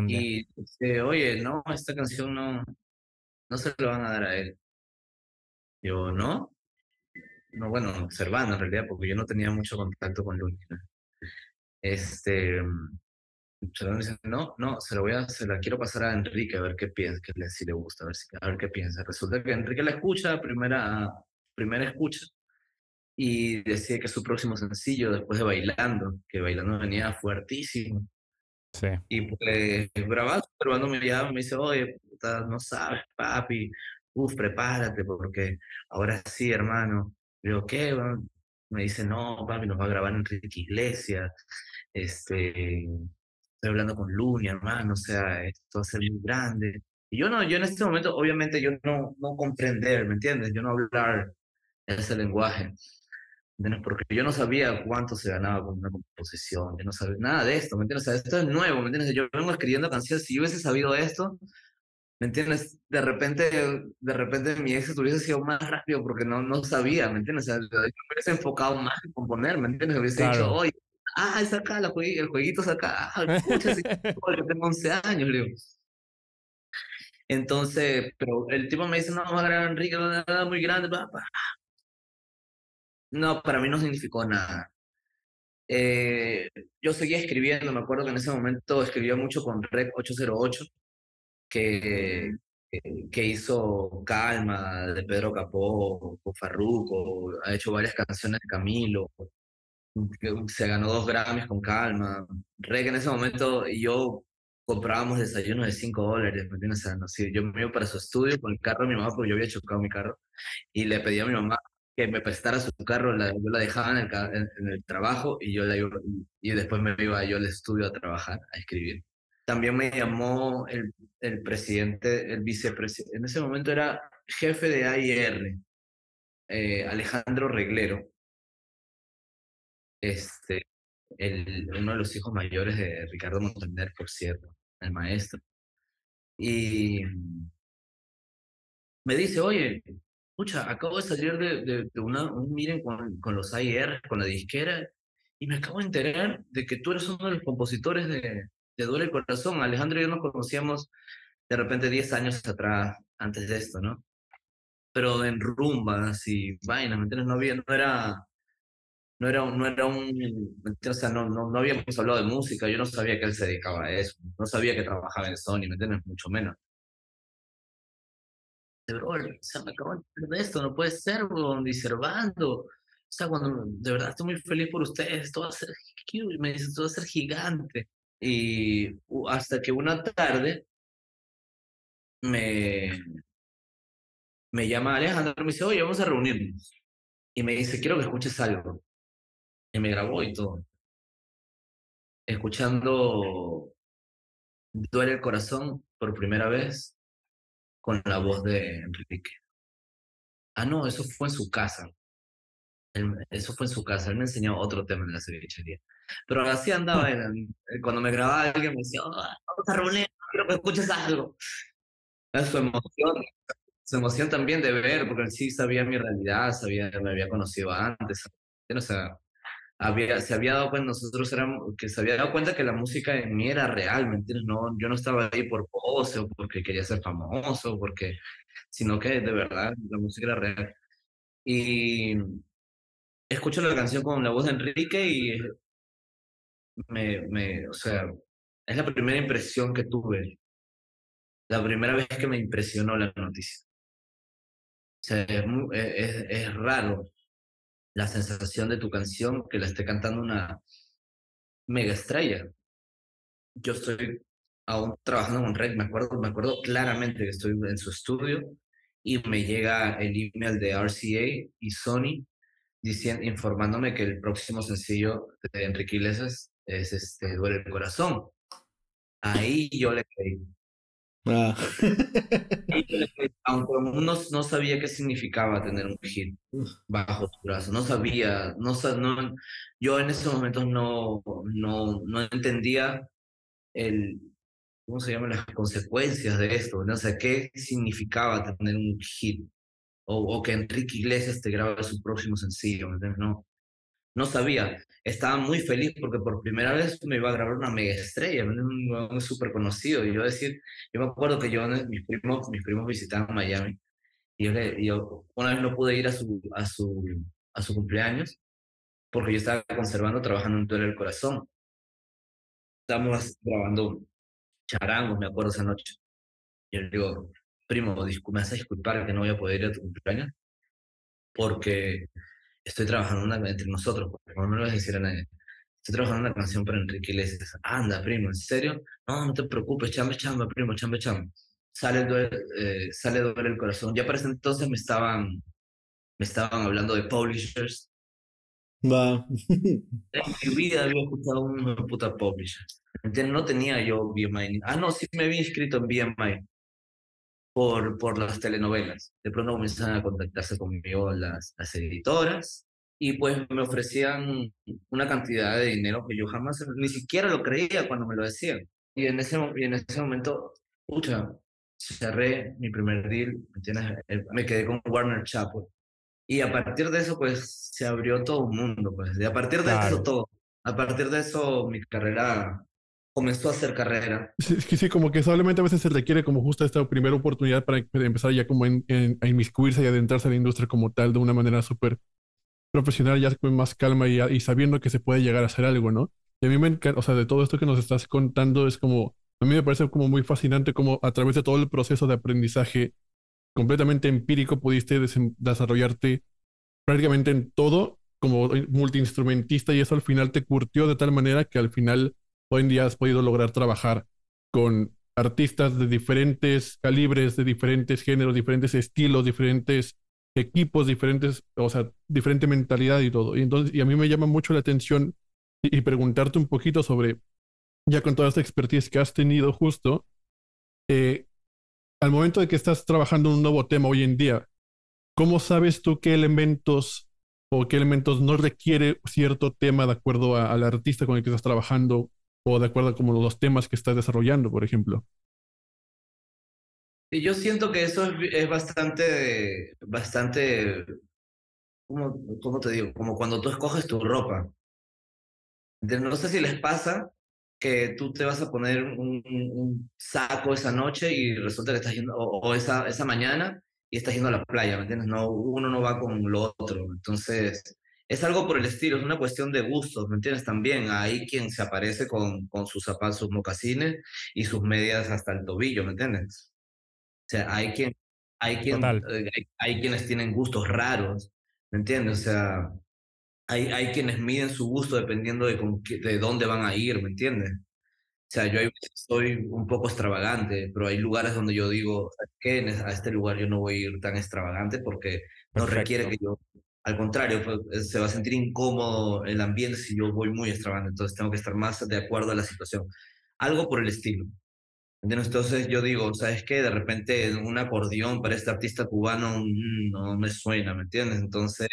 Y dice, oye, no, esta canción no, no se la van a dar a él. Yo, ¿no? No, bueno, observando en realidad, porque yo no tenía mucho contacto con Looney. Este, dice, no, no, se la voy a, se la quiero pasar a Enrique a ver qué piensa, que le, si le gusta, a ver, si, a ver qué piensa. Resulta que Enrique la escucha, primera, primera escucha, y decía que su próximo sencillo, después de Bailando, que Bailando venía fuertísimo. Sí. Y pues grabando, pero me llama, me dice, oye, no sabes, papi, uf, prepárate, porque ahora sí, hermano. Digo, ¿qué? Me dice, no, papi, nos va a grabar Enrique Iglesias, este, estoy hablando con Luni, hermano, o sea, esto va a ser muy grande. Y yo no, yo en este momento, obviamente, yo no, no comprender, ¿me entiendes? Yo no hablar ese lenguaje. ¿entiendes? Porque yo no sabía cuánto se ganaba con una composición, yo no sabía nada de esto, ¿me entiendes? O sea, esto es nuevo, ¿me entiendes? Yo vengo escribiendo canciones, si yo hubiese sabido esto, ¿me entiendes? De repente, de repente mi éxito hubiese sido más rápido porque no, no sabía, ¿me entiendes? O sea, yo me hubiese enfocado más en componer, ¿me entiendes? Hubiese dicho, oye, ah, es acá, la el jueguito es acá, ah, escucha, yo tengo 11 años, digo. Entonces, pero el tipo me dice, no, vamos a grabar Enrique, nada muy grande, papá. No, para mí no significó nada. Eh, yo seguía escribiendo, me acuerdo que en ese momento escribía mucho con Rec 808, que, que hizo Calma, de Pedro Capó, con Farruko, ha hecho varias canciones de Camilo, se ganó dos Grammys con calma. Re que en ese momento yo comprábamos desayunos de 5 dólares, ¿me entiendes? O sea, yo me iba para su estudio con el carro de mi mamá porque yo había chocado mi carro y le pedí a mi mamá que me prestara su carro, la, yo la dejaba en el, en, el trabajo y yo la iba, y después me iba yo al estudio a trabajar, a escribir. También me llamó el, el presidente, el vicepresidente, en ese momento era jefe de AIR, eh, Alejandro Reglero, este, el, uno de los hijos mayores de Ricardo Montaner, por cierto, el maestro. Y me dice, oye, escucha, acabo de salir de, de, una, un miren con, con los AIR, con la disquera, y me acabo de enterar de que tú eres uno de los compositores de, de Duele el Corazón. Alejandro y yo nos conocíamos de repente 10 años atrás, antes de esto, ¿no? Pero en rumbas y vainas, ¿me entiendes? No, había, no era no era, no era un, o sea, no, no, no, habíamos hablado de música, yo no sabía que él se dedicaba a eso, no sabía que trabajaba en Sony, ¿me entiendes? Mucho menos. Pero, o sea, me acabo de esto, no puede ser, bro, diservando. O sea, cuando de verdad estoy muy feliz por ustedes, esto va a ser huge, me dice, esto va a ser gigante. Y hasta que una tarde me, me llama Alejandro y me dice, oye, vamos a reunirnos. Y me dice, quiero que escuches algo y me grabó y todo. Escuchando Duele el corazón por primera vez con la voz de Enrique. Ah, no, eso fue en su casa. eso fue en su casa. Él me enseñó otro tema de la cevichería. Pero así andaba. cuando me grababa alguien me decía, oh, vamos a reunir, quiero que escuches algo. Su emoción, su emoción también de ver, porque él sí sabía mi realidad, sabía, me había conocido antes. O sea, había, se había dado cuenta, nosotros éramos, que se había dado cuenta que la música en mí era real, ¿me entiendes? No, yo no estaba ahí por pose o porque quería ser famoso, porque, sino que de verdad la música era real. Y escucho la canción con la voz de Enrique y me, me, o sea, es la primera impresión que tuve, la primera vez que me impresionó la noticia. O sea, es, es, es raro la sensación de tu canción que la esté cantando una mega estrella. Yo estoy aún trabajando con acuerdo, me acuerdo claramente que estoy en su estudio y me llega el email de RCA y Sony diciendo, informándome que el próximo sencillo de Enrique Iglesias es este, Duele el Corazón. Ahí yo le creí. Ah. Aunque no, no sabía qué significaba tener un hit bajo su brazo, no sabía, no, no, yo en esos momentos no, no, no entendía el, ¿cómo se llaman las consecuencias de esto? O sea, ¿qué significaba tener un hit? O, o que Enrique Iglesias te grabe su próximo sencillo, No, no sabía. Estaba muy feliz porque por primera vez me iba a grabar una mega estrella, un súper conocido. Y yo decir, yo me acuerdo que yo, mis primos, mis primos visitaban Miami. Y yo, yo una vez no pude ir a su, a su, a su cumpleaños porque yo estaba conservando, trabajando en Duele el Corazón. Estábamos grabando charangos, me acuerdo esa noche. Y yo le digo, primo, me hace disculpar que no voy a poder ir a tu cumpleaños porque estoy trabajando una, entre nosotros, no me lo vas a decir a nadie. Estoy trabajando una canción para Enrique Iglesias. Anda, primo, ¿en serio? No, no te preocupes, chamba, chamba, primo, chamba, chamba. Sale, eh, sale doble el corazón. Ya para ese entonces me estaban, me estaban hablando de publishers. Va. [laughs] en mi vida había escuchado una puta publisher. No tenía yo BMI. Ah, no, sí me había inscrito en BMI por, por las telenovelas. De pronto comenzaron a contactarse conmigo las, las editoras y pues me ofrecían una cantidad de dinero que yo jamás, ni siquiera lo creía cuando me lo decían. Y en ese, y en ese momento, pucha, cerré mi primer deal, ¿me, me quedé con Warner Chappell. Y a partir de eso, pues, se abrió todo un mundo, pues. Y a partir de eso, todo. A partir de eso, mi carrera comenzó a hacer carrera. Sí, sí, como que solamente a veces se requiere como justo esta primera oportunidad para empezar ya como en, a inmiscuirse y adentrarse en la industria como tal de una manera súper profesional, ya con más calma y, y, sabiendo que se puede llegar a hacer algo, ¿no? Y a mí me encanta, o sea, de todo esto que nos estás contando es como, a mí me parece como muy fascinante como a través de todo el proceso de aprendizaje completamente empírico pudiste desarrollarte prácticamente en todo como multiinstrumentista y eso al final te curtió de tal manera que al final hoy en día has podido lograr trabajar con artistas de diferentes calibres, de diferentes géneros, diferentes estilos, diferentes equipos, diferentes, o sea, diferente mentalidad y todo. Y entonces, y a mí me llama mucho la atención y, preguntarte un poquito sobre, ya con toda esta expertise que has tenido justo, eh, al momento de que estás trabajando un nuevo tema hoy en día, ¿cómo sabes tú qué elementos o qué elementos no requiere cierto tema de acuerdo al artista con el que estás trabajando o de acuerdo con los temas que estás desarrollando, por ejemplo. Y yo siento que eso es, bastante, bastante, ¿cómo, ¿cómo, te digo? Como cuando tú escoges tu ropa. No sé si les pasa que tú te vas a poner un, saco esa noche y resulta que estás yendo, o, o, esa, esa mañana y estás yendo a la playa, ¿me entiendes? No, uno no va con lo otro. Entonces, es algo por el estilo, es una cuestión de gustos, ¿me entiendes? También hay quien se aparece con, con sus zapatos, sus mocasines y sus medias hasta el tobillo, ¿me entiendes? O sea, hay quien, hay quien, eh, hay, quienes tienen gustos raros, ¿me entiendes? O sea, hay, hay quienes miden su gusto dependiendo de, con de dónde van a ir, ¿me entiendes? O sea, yo soy un poco extravagante, pero hay lugares donde yo digo, ¿qué? A este lugar yo no voy a ir tan extravagante porque no requiere que yo al contrario, pues, eh, se va a sentir incómodo el ambiente si yo voy muy extravagante, entonces tengo que estar más de acuerdo a la situación. Algo por el estilo. Entonces yo digo, ¿sabes qué? De repente un acordeón para este artista cubano mm, no me suena, ¿me entiendes? Entonces,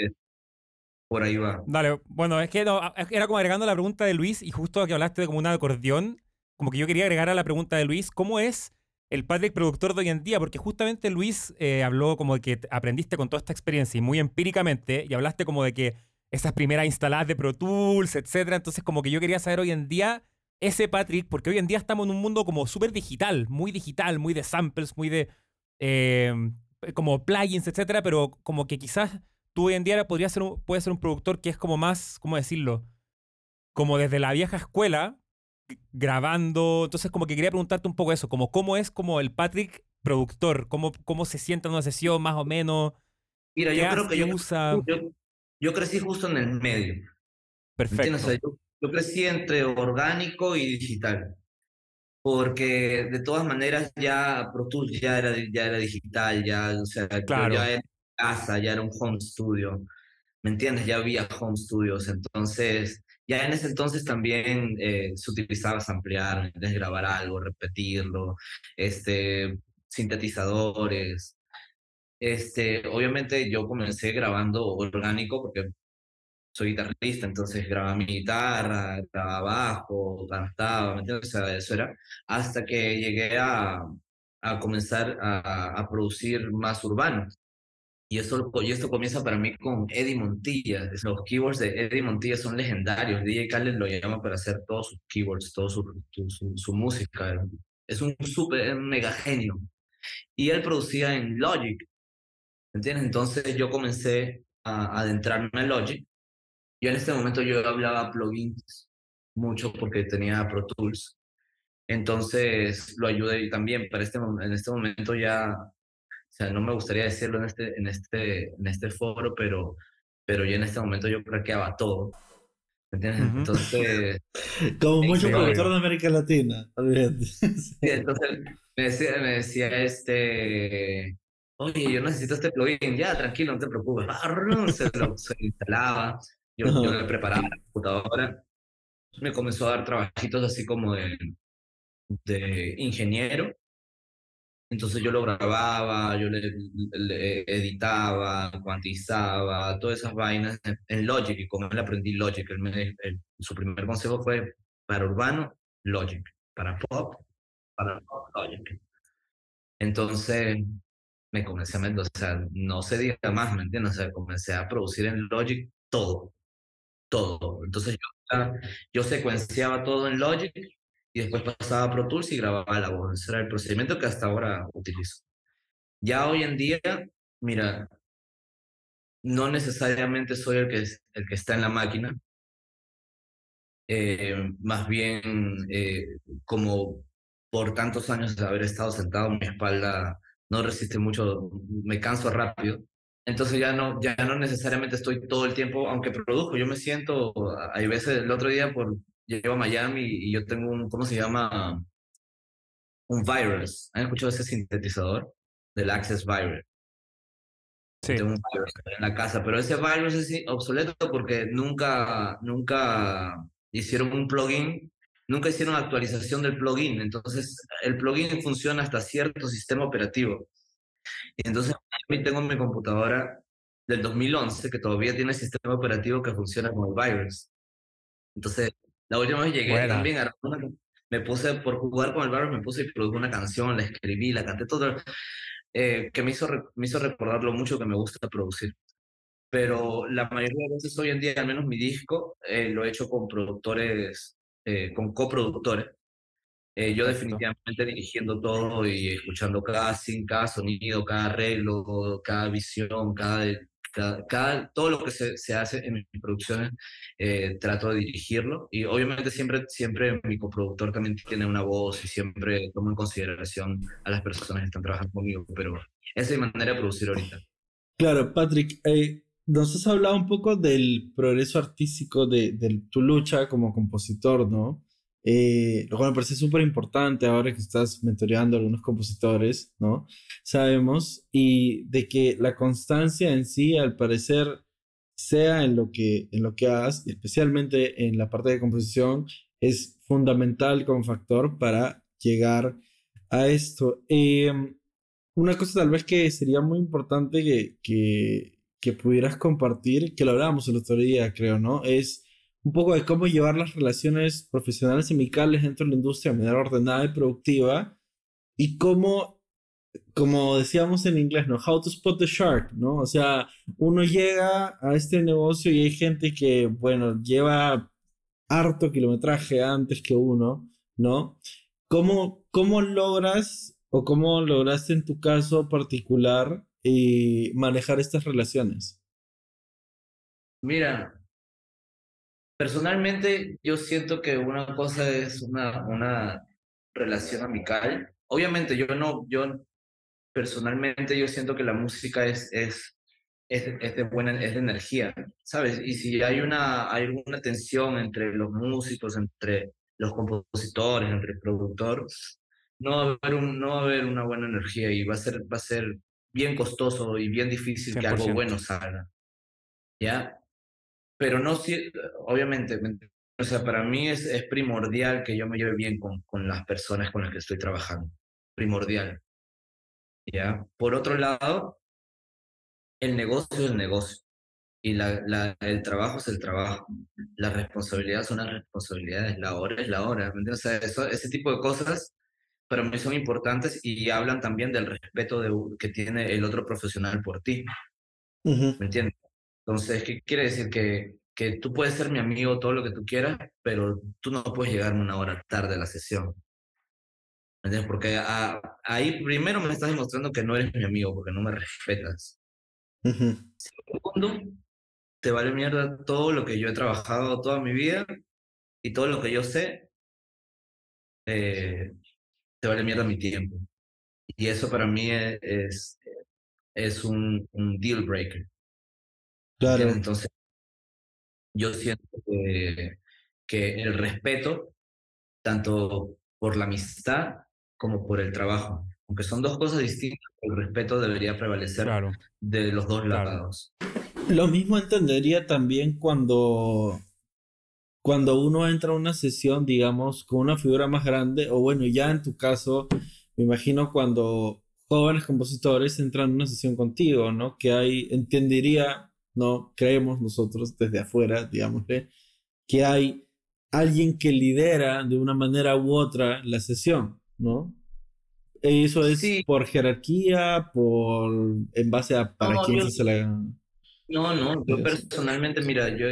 por ahí va. Dale, bueno, es que era como agregando la pregunta de Luis y justo que hablaste de como un acordeón, como que yo quería agregar a la pregunta de Luis, ¿cómo es el Patrick productor de hoy en día, porque justamente Luis eh, habló como de que aprendiste con toda esta experiencia y muy empíricamente, y hablaste como de que esas primeras instaladas de Pro Tools, etcétera. Entonces, como que yo quería saber hoy en día ese Patrick, porque hoy en día estamos en un mundo como súper digital, muy digital, muy de samples, muy de eh, como plugins, etcétera, pero como que quizás tú hoy en día podrías ser un, puedes ser un productor que es como más, ¿cómo decirlo? Como desde la vieja escuela, grabando. Entonces, como que quería preguntarte un poco eso, como cómo es como el Patrick productor, cómo, cómo se sienta en una sesión más o menos. Mira, yo creo que yo, usa... yo, crecí justo en el medio. Perfecto. yo, crecí entre orgánico y digital. porque de todas maneras ya Pro Tools ya era, ya era digital, ya, o sea, Claro. ya era casa, ya era un home studio, ¿me entiendes? Ya había home studios, entonces, ya en ese entonces también eh, se utilizaba ampliar, ¿me entiendes? Grabar algo, repetirlo, este, sintetizadores. Este, obviamente yo comencé grabando orgánico porque soy guitarrista, entonces grababa mi guitarra, grababa bajo, cantaba, ¿me entiendes? Eso era, hasta que llegué a, comenzar a, producir más urbano. Y, eso, y esto comienza para mí con Eddie Montilla. Los keyboards de Eddie Montilla son legendarios. DJ Khaled lo llama para hacer todos sus keyboards, toda su, su, su música. Es un súper mega genio. Y él producía en Logic. ¿Entiendes? Entonces yo comencé a adentrarme en Logic. Yo en este momento yo hablaba plugins mucho porque tenía Pro Tools. Entonces lo ayudé también. Para este, en este momento ya, o sea, no me gustaría decirlo en este, en este, en este foro, pero, pero yo en este momento yo craqueaba todo. ¿Me entiendes? Ujú. Entonces, [laughs] Como mucho Sí, productor obvio. de América Latina. Sí, entonces me decía, me decía este, oye, yo necesito este plugin, ya, tranquilo, no te preocupes. Se lo, se instalaba, yo, yo le preparaba la computadora. Me comenzó a dar trabajitos así como de, de ingeniero. Entonces yo lo grababa, yo le, le editaba, cuantizaba, todas esas vainas en, Logic y con él aprendí Logic. Él me- él- su primer consejo fue para urbano, Logic, para pop, para pop, Logic. Entonces me comencé a o sea, no se diga más, ¿me entiendes? O sea, comencé a producir en Logic todo, todo. Entonces yo, yo secuenciaba todo en Logic y después pasaba a Pro Tools y grababa la voz. Ese era el procedimiento que hasta ahora utilizo. Ya hoy en día, mira, no necesariamente soy el que, el que está en la máquina, eh, más bien eh, como por tantos años de haber estado sentado, mi espalda no resiste mucho, me canso rápido. Entonces ya no, ya no necesariamente estoy todo el tiempo, aunque produzco, yo me siento, hay veces, el otro día por, llego a Miami y yo tengo un, ¿cómo se llama? Un virus. ¿Han escuchado ese sintetizador? Del Access Virus. Sí. Tengo un virus en la casa, pero ese virus es obsoleto porque nunca, nunca hicieron un plugin, nunca hicieron actualización del plugin. Entonces, el plugin funciona hasta cierto sistema operativo. Y entonces, tengo mi computadora del 2011 que todavía tiene el sistema operativo que funciona con el virus. Entonces, la última vez llegué Buena. también a una- me puse por jugar con el virus, me puse y produje una canción, la escribí, la canté todo, eh, que me hizo, me hizo recordar lo mucho que me gusta producir. Pero la mayoría de veces hoy en día, al menos mi disco, eh, lo he hecho con productores, eh, con coproductores. Eh, yo definitivamente dirigiendo todo y escuchando cada sync, cada sonido, cada arreglo, cada visión, cada, cada, cada- todo lo que se, se hace en mis producciones, eh, trato de dirigirlo. Y obviamente siempre, siempre mi coproductor también tiene una voz y siempre tomo en consideración a las personas que están trabajando conmigo. Pero esa es mi manera de producir ahorita. Claro, Patrick, eh, nos has hablado un poco del progreso artístico de, de tu lucha como compositor, ¿no? Eh, lo cual me parece súper importante ahora que estás mentoreando a algunos compositores, ¿no? Sabemos, y de que la constancia en sí, al parecer, sea en lo que, en lo que hagas, especialmente en la parte de composición, es fundamental como factor para llegar a esto. Em, una cosa tal vez que sería muy importante que, que, que pudieras compartir, que lo hablábamos el otro día, creo, ¿no? Es un poco de cómo llevar las relaciones profesionales y amicales dentro de la industria de manera ordenada y productiva y cómo, como decíamos en inglés, ¿no? How to spot the shark, ¿no? O sea, uno llega a este negocio y hay gente que, bueno, lleva harto kilometraje antes que uno, ¿no? ¿Cómo, cómo logras o cómo lograste en tu caso particular eh, manejar estas relaciones? Mira, personalmente yo siento que una cosa es una, una relación amical. Obviamente yo no, yo personalmente yo siento que la música es, es, es, es de buena, es de energía, ¿sabes? Y si hay una, hay alguna tensión entre los músicos, entre, los compositores, entre el productor, no va a haber, un, no va a haber una buena energía y va a ser, va a ser bien costoso y bien difícil que algo 100%. bueno salga. ¿Ya? Pero no, si, obviamente, o sea, para mí es, es primordial que yo me lleve bien con, con las personas con las que estoy trabajando. Primordial. ¿Ya? Por otro lado, el negocio es el negocio. Y la, la, el trabajo es el trabajo. La responsabilidad son las responsabilidades. La hora es la hora. ¿me entiendes? O sea, eso, ese tipo de cosas para mí son importantes y hablan también del respeto de, que tiene el otro profesional por ti. Ujú. ¿Me entiendes? Entonces, ¿qué quiere decir? Que, que tú puedes ser mi amigo todo lo que tú quieras, pero tú no puedes llegar una hora tarde a la sesión. ¿Me entiendes? Porque a- ahí primero me estás demostrando que no eres mi amigo, porque no me respetas. Ujú. Segundo, te vale mierda todo lo que yo he trabajado toda mi vida y todo lo que yo sé, eh, te vale mierda mi tiempo. Y eso para mí es, es, es un, un deal breaker. Claro. Entonces, yo siento que, que el respeto, tanto por la amistad como por el trabajo, aunque son dos cosas distintas, el respeto debería prevalecer Claro. de los dos Claro. lados. Lo mismo entendería también cuando, cuando uno entra a una sesión, digamos, con una figura más grande, o bueno, ya en tu caso, me imagino cuando jóvenes compositores entran a una sesión contigo, ¿no? Que hay, entendería, ¿no? Creemos nosotros desde afuera, digámosle, que hay alguien que lidera de una manera u otra la sesión, ¿no? Eso es Sí. por jerarquía, por en base a para No, quién yo- se la... No, no, yo personalmente, mira, yo,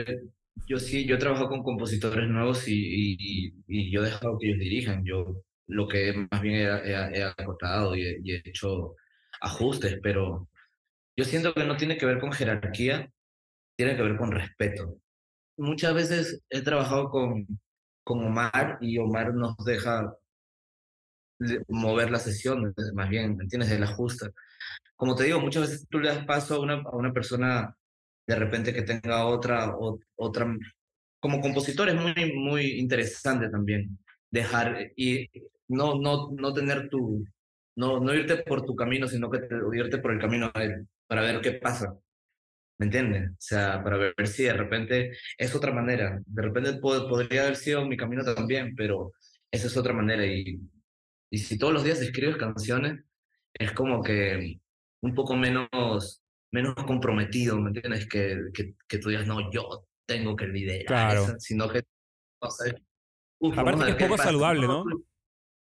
yo sí, yo he trabajado con compositores nuevos y, y, y- y yo he dejado que ellos dirijan. Yo lo que más bien he, he- he acotado y he, y he hecho ajustes, pero yo siento que no tiene que ver con jerarquía, tiene que ver con respeto. Muchas veces he trabajado con, con Omar y Omar nos deja de- mover la sesión, más bien, ¿me entiendes? Él ajusta. Como te digo, muchas veces tú le das paso a una, a una persona de repente que tenga otra, o- otra, como compositor es muy, muy interesante también dejar y no, no, no tener tu, no, no irte por tu camino, sino que te- irte por el camino de él, para ver qué pasa. ¿Me entiendes? O sea, para ver si de repente es otra manera. De repente po- podría haber sido mi camino también, pero esa es otra manera. Y, y si todos los días escribes canciones, es como que un poco menos, menos comprometido, ¿me entiendes? Que, que, que tú digas, no, yo tengo que liderar, Claro. esa", sino que, uf, Aparte que es poco saludable, ¿no?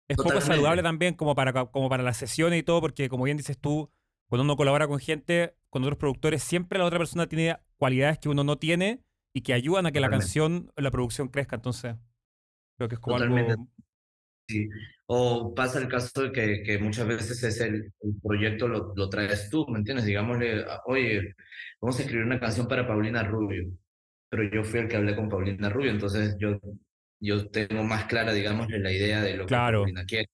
Es poco saludable también como para, como para las sesiones y todo, porque como bien dices tú, cuando uno colabora con gente, con otros productores, siempre la otra persona tiene cualidades que uno no tiene y que ayudan a que la Totalmente. canción, la producción crezca. Entonces, creo que es como Totalmente. algo... Sí. O pasa el caso de que, que muchas veces es el, el proyecto lo, lo traes tú, ¿me entiendes? Digámosle, ah, oye, vamos a escribir una canción para Paulina Rubio, pero yo fui el que hablé con Paulina Rubio, entonces yo, yo tengo más clara, digámosle, la idea de lo Claro. que Paulina quiere.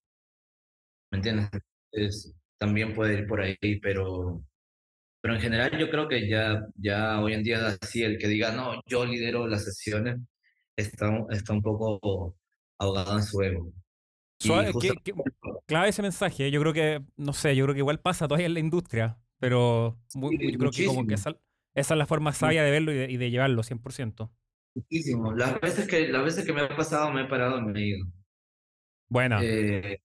¿Me entiendes? Entonces, también puede ir por ahí, pero, pero en general yo creo que ya, ya hoy en día así el que diga, no, yo lidero las sesiones, está, está un poco ahogado en su ego. Suave- justo- que- que- clave ese mensaje. Yo creo que, no sé, yo creo que igual pasa todavía en la industria, pero muy- Sí, yo creo que como que esa, muchísimo. esa es la forma sabia de verlo y de, y de llevarlo, 100%. Muchísimo. Las veces que, las veces que me ha pasado me he parado y me he ido. Buena. Eh,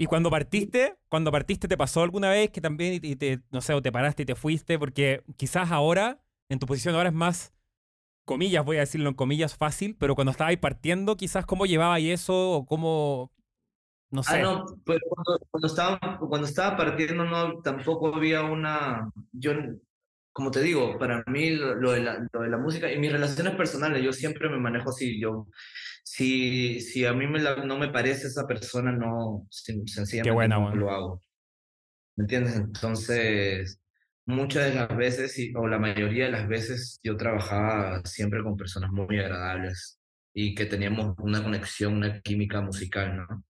Y cuando partiste, cuando partiste, ¿te pasó alguna vez que también, y te, no sé, o te paraste y te fuiste? Porque quizás ahora, en tu posición ahora es más, comillas, voy a decirlo en comillas, fácil, pero cuando estabas partiendo, quizás cómo llevabas eso o cómo, no ah, sé. no, pues cuando, cuando estaba, cuando estaba partiendo no, tampoco había una, yo, como te digo, para mí lo, lo de la, lo de la música y mis relaciones personales, yo siempre me manejo así, yo, si, si a mí me la- no me parece esa persona, no, sen- sencillamente buena, no lo hago. ¿Me entiendes? Entonces, muchas de las veces, o la mayoría de las veces, yo trabajaba siempre con personas muy agradables y que teníamos una conexión, una química musical, ¿no?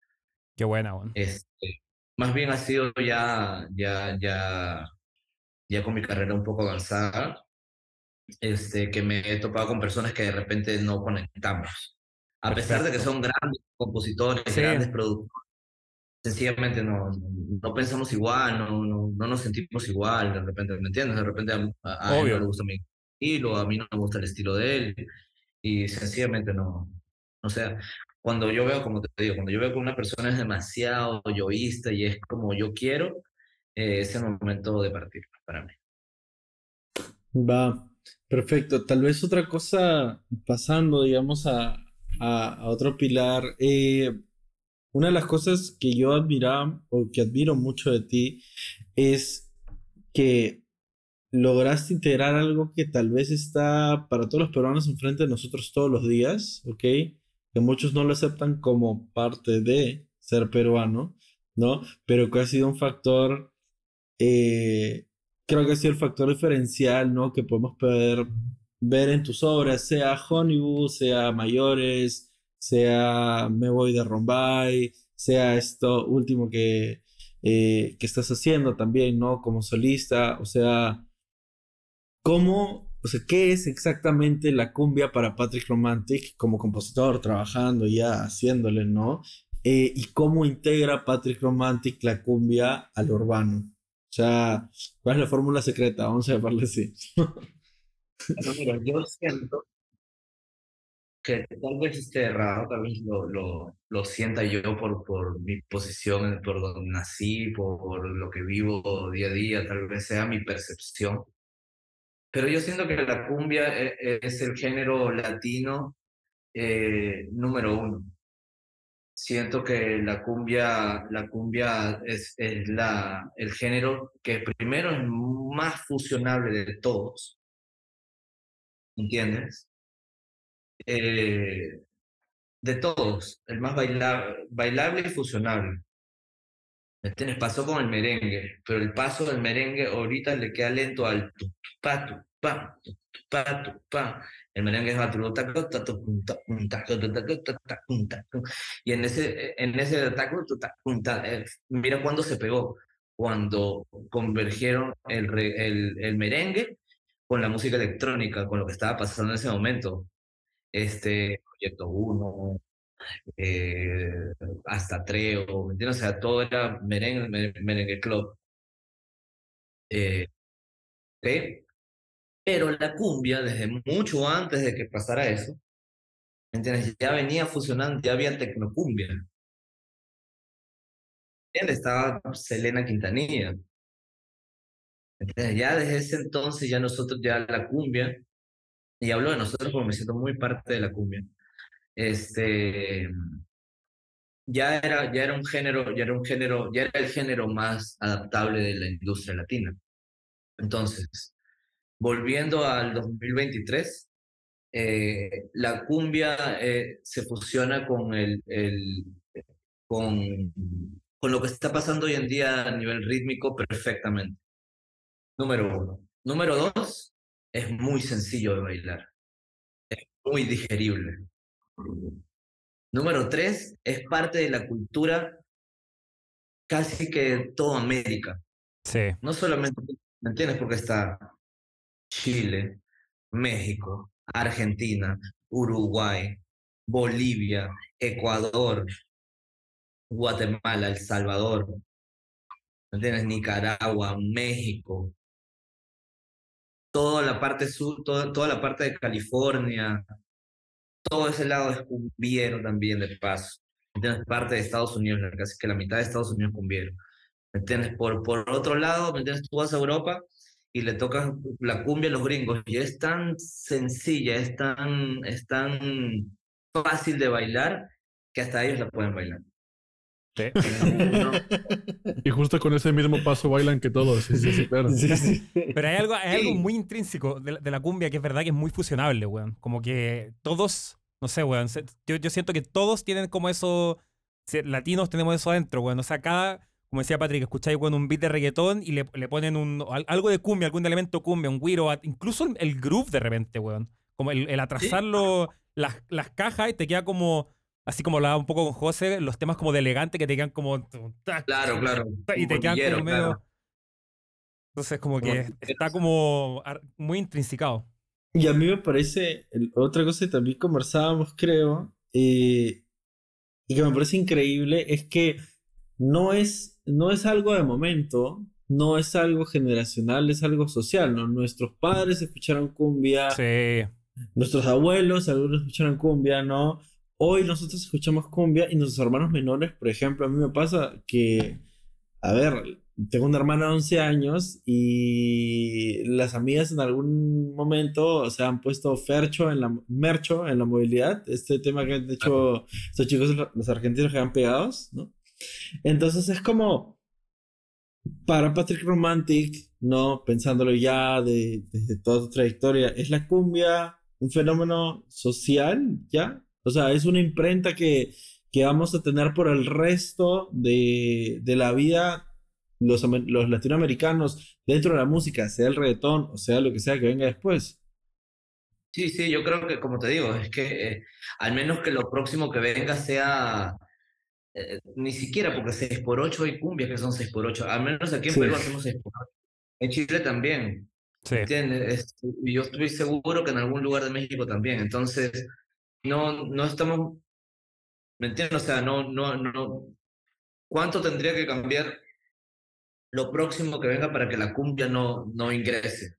Qué buena, weón. Este, más bien ha sido ya, ya, ya, ya con mi carrera un poco avanzada, este, que me he topado con personas que de repente no conectamos. A pesar de que Perfecto. son grandes compositores, Sí. grandes productores, sencillamente no, no pensamos igual, no, no, no nos sentimos igual, de repente, ¿me entiendes? De repente a, a- a él no le gusta mi estilo, a mí no me gusta el estilo de él, y sencillamente no, o sea, cuando yo veo, como te digo, cuando yo veo que una persona es demasiado yoísta y es como yo quiero, eh, es el momento de partir para mí. Va, perfecto. Tal vez otra cosa pasando, digamos, a, a- a otro pilar. eh, una de las cosas que yo admiraba o que admiro mucho de ti es que lograste integrar algo que tal vez está para todos los peruanos enfrente de nosotros todos los días, ¿ok? Que muchos no lo aceptan como parte de ser peruano, ¿no? Pero que ha sido un factor eh, creo que ha sido el factor diferencial, ¿no? Que podemos poder ver en tus obras, sea Honeywood, sea Mayores, sea Me Voy de Rombay, sea esto último que, eh, que estás haciendo también, ¿no? Como solista, o sea, ¿cómo, o sea, qué es exactamente la cumbia para Patrick Romantic como compositor, trabajando ya, haciéndole, ¿no? Eh, y cómo integra Patrick Romantic la cumbia al urbano. O sea, ¿cuál es la fórmula secreta? Vamos a llamarle así. [laughs] Pero mira, yo siento que tal vez esté errado, tal vez lo, lo, lo sienta yo por, por mi posición, por donde nací, por lo que vivo día a día, tal vez sea mi percepción. Pero yo siento que la cumbia e- es el género latino eh, número uno. Siento que la cumbia, la cumbia es, es la, el género que primero es más fusionable de todos, ¿entiendes? Eh, de todos, el más bailable, bailable y fusionable. Este, Entiendes? Pasó con el merengue, pero el paso del merengue ahorita le queda lento al tu, pa, tu, pa, tu, pa, tu, pa. El merengue es y en ese, en ese eh, mira cuándo se pegó, cuando convergieron el, el, el merengue con la música electrónica, con lo que estaba pasando en ese momento. Este, Proyecto 1, eh, hasta Treo, ¿me entiendes? O sea, todo era merengue, me- merengue club. Eh, ¿ok? Pero la cumbia, desde mucho antes de que pasara eso, ¿me entiendes? Ya venía fusionando, ya había tecnocumbia. ¿Entiendes? Estaba Selena Quintanilla. ¿Entiendes? Ya desde ese entonces, ya nosotros, ya la cumbia, y hablo de nosotros porque me siento muy parte de la cumbia. Este, ya era, ya era un género, ya era un género, ya era el género más adaptable de la industria latina. Entonces, volviendo al 2023, eh, la cumbia eh, se fusiona con el, el con, con lo que está pasando hoy en día a nivel rítmico perfectamente. Número uno. Número dos, es muy sencillo de bailar, muy digerible. Número tres, es parte de la cultura casi que de toda América. Sí. No solamente, ¿me entiendes? Porque está Chile, México, Argentina, Uruguay, Bolivia, Ecuador, Guatemala, El Salvador, ¿me entiendes? Nicaragua, México, toda la parte sur, toda, toda la parte de California, todo ese lado es cumbiero también de paso. ¿me entiendes? Parte de Estados Unidos, casi que la mitad de Estados Unidos es cumbiero. ¿Me entiendes? Por, por otro lado, ¿me entiendes? Tú vas a Europa y le tocas la cumbia a los gringos y es tan sencilla, es tan, es tan fácil de bailar que hasta ellos la pueden bailar. Sí. [laughs] Y justo con ese mismo paso bailan que todos. Sí, sí, sí, claro. Sí, sí. Pero hay algo, hay algo muy intrínseco de la, de la cumbia que es verdad que es muy fusionable, weón. Como que todos, no sé, weón. Yo, yo siento que todos tienen como eso. Latinos tenemos eso adentro, weón. O sea, cada, como decía Patrick, escucháis, weón, un beat de reggaetón y le, le ponen un, al- algo de cumbia, algún elemento cumbia, un güiro, a- incluso el, el groove de repente, weón. Como el, el atrasarlo, las, las cajas y te queda como. Así como hablaba un poco con José, los temas como de elegante que te quedan como. claro, claro. y te quedan como medio. claro. Entonces, como Como que está como muy intrinsicado. Y a mí me parece, otra cosa que también conversábamos, creo, eh, y que me parece increíble es que no es, no es algo de momento, no es algo generacional, es algo social, ¿no? Nuestros padres escucharon cumbia, Sí. nuestros abuelos, algunos escucharon cumbia, ¿no? Hoy nosotros escuchamos cumbia y nuestros hermanos menores, por ejemplo, a mí me pasa que, a ver, tengo una hermana de 11 años y las amigas en algún momento se han puesto fercho en la, mercho en la movilidad, este tema que han hecho estos chicos, los argentinos que han pegados, ¿no? Entonces es como, para Patrick Romantic, ¿no? Pensándolo ya de, desde toda su trayectoria, ¿es la cumbia un fenómeno social, ya? O sea, es una imprenta que, que vamos a tener por el resto de, de la vida los, los latinoamericanos dentro de la música, sea el reggaetón o sea lo que sea que venga después. Sí, sí, yo creo que, como te digo, es que eh, al menos que lo próximo que venga sea, eh, ni siquiera porque 6 por 8 hay cumbias que son 6 por 8 al menos aquí en Sí. Perú hacemos 6 por 8 en Chile también, Sí. ¿entiendes? Es- y yo estoy seguro que en algún lugar de México también, entonces no, no estamos, ¿me entiendes? O sea, no, no, no, ¿cuánto tendría que cambiar lo próximo que venga para que la cumbia no, no ingrese?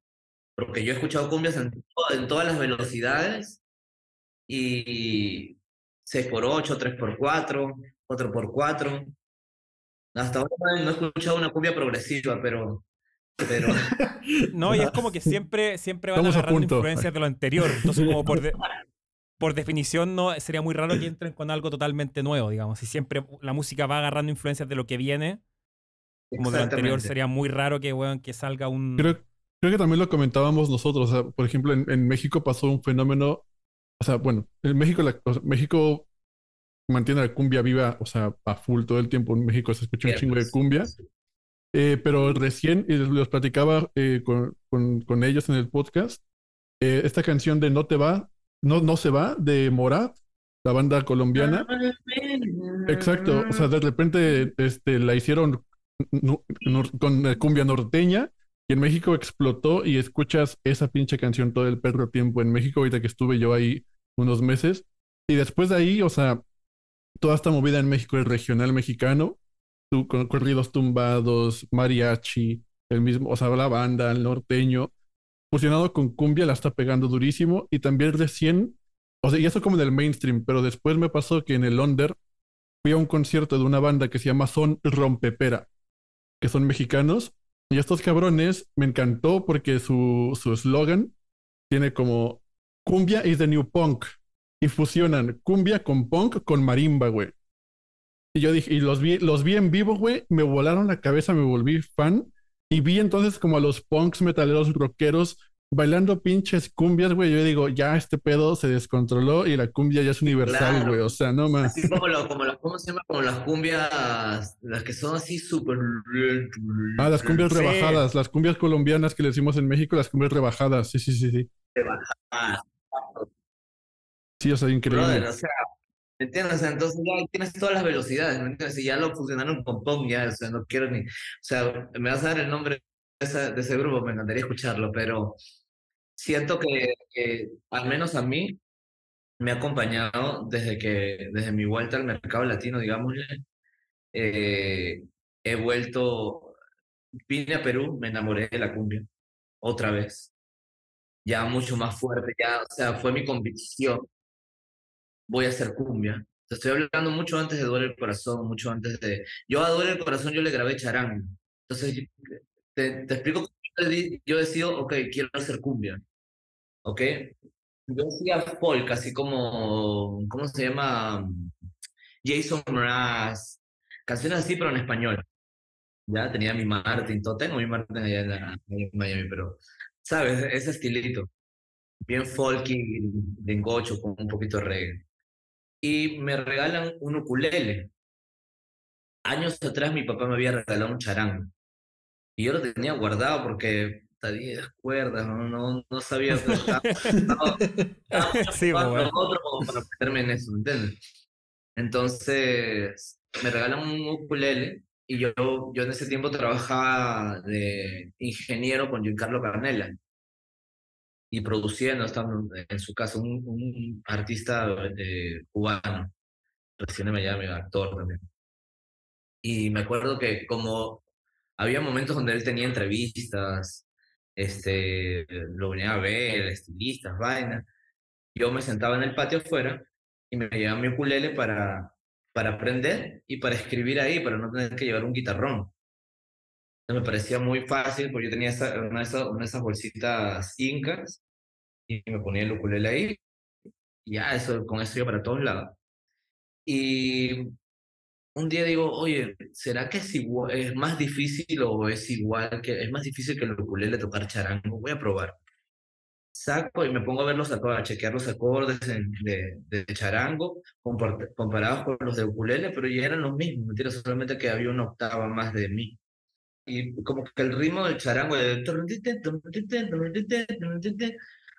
Porque yo he escuchado cumbias en, en todas las velocidades y 6x8, 3x4, 4x4. Hasta ahora no he escuchado una cumbia progresiva, pero, pero [laughs] No, y es como que siempre, siempre van Estamos a agarrando punto. influencias de lo anterior. Entonces, como por, de- [laughs] por definición, no sería muy raro que [clears throat] entren con algo totalmente nuevo, digamos. Y siempre la música va agarrando influencias de lo que viene, como de lo anterior, sería muy raro que, weón, que salga un. Creo, creo que también lo comentábamos nosotros. O sea, por ejemplo, en, en México pasó un fenómeno. O sea, bueno, en México, la- o sea, México mantiene la cumbia viva, o sea, a full todo el tiempo. En México se escucha un chingo de cumbia. Eh, pero recién, y les, les platicaba eh, con, con- con ellos en el podcast, eh, esta canción de No te va, no, no se va, de Morat, la banda colombiana. Exacto, o sea, de repente este, la hicieron con eh, cumbia norteña y en México explotó y escuchas esa pinche canción todo el perro tiempo en México, ahorita que estuve yo ahí unos meses. Y después de ahí, o sea, toda esta movida en México es regional mexicano, tu- con corridos tumbados, mariachi, el mismo, o sea, la banda, el norteño, fusionado con cumbia, la está pegando durísimo y también recién, o sea, y eso como en el mainstream, pero después me pasó que en el under fui a un concierto de una banda que se llama Son Rompepera, que son mexicanos. Y estos cabrones me encantó porque su eslogan tiene como cumbia is the new punk. Y fusionan cumbia con punk con marimba, güey. Y yo dije, y los vi, los vi en vivo, güey, me volaron la cabeza, me volví fan. Y vi entonces como a los punks metaleros rockeros bailando pinches cumbias, güey. Yo digo, ya este pedo se descontroló y la cumbia ya es universal, Claro. güey. O sea, no más. Así como, lo- como las, ¿cómo se llama? Como las cumbias, las que son así súper... Ah, las cumbias Sí. rebajadas, las cumbias colombianas que le decimos en México, las cumbias rebajadas. Sí, sí, sí, sí. Ah, Sí, o sea, increíble. brother, o sea, ¿me entiendes? O sea, entonces ya tienes todas las velocidades, ¿me entiendes? Y ya lo fusionaron con punk, ya, o sea, no quiero ni... O sea, me vas a dar el nombre de, esa- de ese grupo, me encantaría escucharlo, pero siento que, que al menos a mí me ha acompañado desde que, desde mi vuelta al mercado latino, digámosle, eh, he vuelto, vine a Perú, me enamoré de la cumbia, otra vez, ya mucho más fuerte, ya, o sea, fue mi convicción, voy a hacer cumbia. Te estoy hablando mucho antes de Duele el Corazón, mucho antes de... Yo a Duele el Corazón yo le grabé charango. Entonces, te, te explico, yo decido, ok, quiero hacer cumbia, ¿ok? Yo hacía folk, así como, ¿cómo se llama? Jason Mraz, canciones así, pero en español. Ya tenía mi Martin, todo. Tengo mi Martin allá en, la- en Miami, pero, ¿sabes? Ese estilito. Bien folky, de engocho, con un poquito de reggae. Y me regalan un ukulele. Años atrás mi papá me había regalado un charango. Y yo lo tenía guardado porque 10 cuerdas, no, no, no sabía. pero estaba- [laughs] estaba- estaba Sí, ocupando pues, bueno. otro para meterme en eso, ¿me entiendes? Entonces, me regalan un ukulele y yo, yo en ese tiempo trabajaba de ingeniero con Giancarlo Carnella. Y produciendo, estando en su casa, un, artista eh, cubano, recién me llama actor también. Y me acuerdo que como había momentos donde él tenía entrevistas, este, lo venía a ver, estilistas, vainas, yo me sentaba en el patio afuera y me llevaba mi ukulele para, para aprender y para escribir ahí, para no tener que llevar un guitarrón. Me parecía muy fácil porque yo tenía esa, una, de esas, una de esas bolsitas incas y me ponía el ukulele ahí. Y ya, eso, con eso yo para todos lados. Y un día digo, oye, ¿será que es, igual, es más difícil o es igual que es más difícil que el ukulele tocar charango? Voy a probar saco y me pongo a ver los a chequear los acordes de, de, charango comparados con los de ukulele, pero ya eran los mismos, mentira, solamente que había una octava más de mí. Y como que el ritmo del charango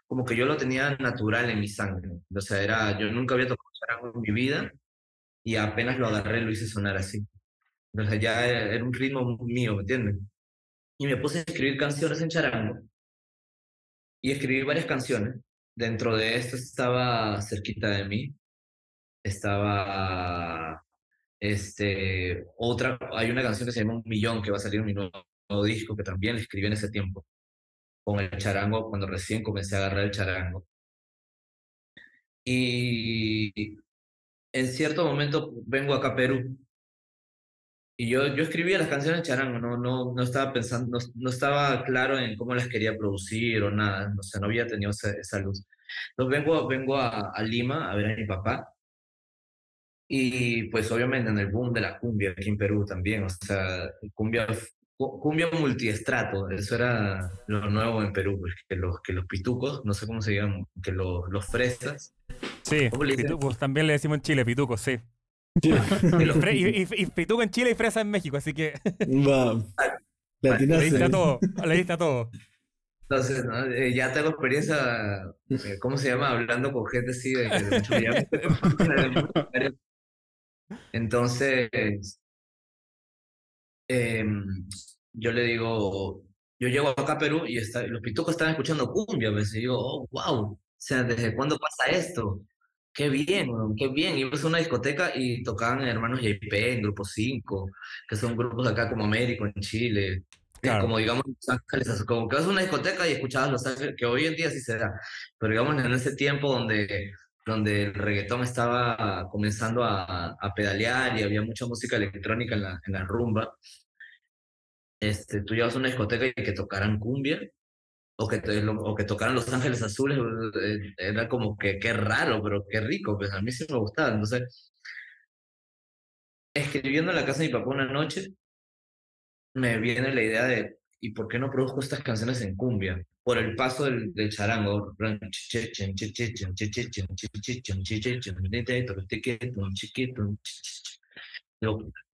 como que yo lo tenía natural en mi sangre. O sea, era, yo nunca había tocado charango en mi vida y apenas lo agarré lo hice sonar así. O sea, ya era un ritmo mío, ¿me entiendes? Y me puse a escribir canciones en charango y escribí varias canciones. Dentro de esto estaba cerquita de mí, estaba este, otra, hay una canción que se llama Un Millón que va a salir en mi nuevo, disco que también escribí en ese tiempo, con el charango, cuando recién comencé a agarrar el charango. Y en cierto momento vengo acá a Perú y yo, yo escribía las canciones charango, no, no, no estaba pensando, no, estaba claro en cómo las quería producir o nada, o sea, no había tenido esa, esa luz. Entonces vengo, vengo a, a, Lima a ver a mi papá y pues obviamente en el boom de la cumbia aquí en Perú también, o sea, cumbia, cumbia multiestrato, eso era lo nuevo en Perú, pues, que los, que los pitucos, no sé cómo se llaman, que los, los fresas. Sí, pitucos, también le decimos en Chile, pitucos, sí. [laughs] y, y, pituco en Chile y fresa en México, así que. Va. Le diste a todo. Le diste a todo. Entonces, eh, ya tengo experiencia, eh, ¿cómo se llama? Hablando con gente así de, Entonces, em, yo le digo, yo llego acá a Perú y está, los pitucos están escuchando cumbia, pues, y digo, oh, wow, o sea, ¿desde cuándo pasa esto? Qué bien, qué bien. Ibas a una discoteca y tocaban Hermanos JP en Grupo 5, que son grupos acá como Américo en Chile. Como digamos Los Ángeles, como que vas a una discoteca y escuchabas Los Ángeles, que hoy en día sí se da. Pero digamos en ese tiempo donde, donde el reggaetón estaba comenzando a, pedalear y había mucha música electrónica en la, rumba, este, tú llevas a una discoteca y que tocaran cumbia o que, o que tocaran Los Ángeles Azules, eh, era como que qué raro, pero qué rico, pues a mí sí me gustaba. Entonces, escribiendo en la casa de mi papá una noche, me viene la idea de, ¿y por qué no produzco estas canciones en cumbia? Por el paso del, del charango.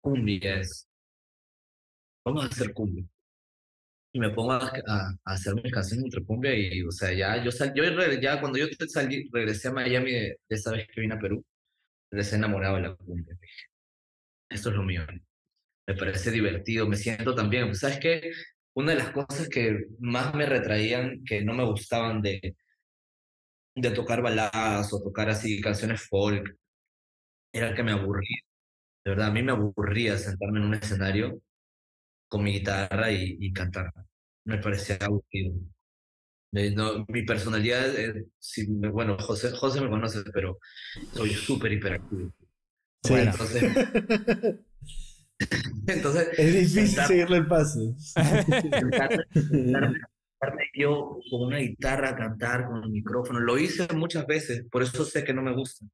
Cumbia es. Vamos a hacer cumbia y me pongo a, a, hacer mis canciones entre cumbia y, o sea, ya, yo, sal, yo ya cuando yo salí, regresé a Miami de, esa vez que vine a Perú, regresé enamorado de la cumbia. Esto es lo mío. Me parece divertido, me siento también, ¿sabes qué? Una de las cosas que más me retraían, que no me gustaban de, de tocar baladas o tocar así canciones folk, era que me aburría. De verdad, a mí me aburría sentarme en un escenario con mi guitarra y, cantar. Me parecía aburrido. No, mi personalidad, bueno, José, José me conoce, pero soy súper hiperactivo. entonces, [laughs] entonces, [laughs] es difícil seguirle el paso. [laughs] yo con una guitarra, cantar con el micrófono, lo hice muchas veces, por eso sé que no me gusta.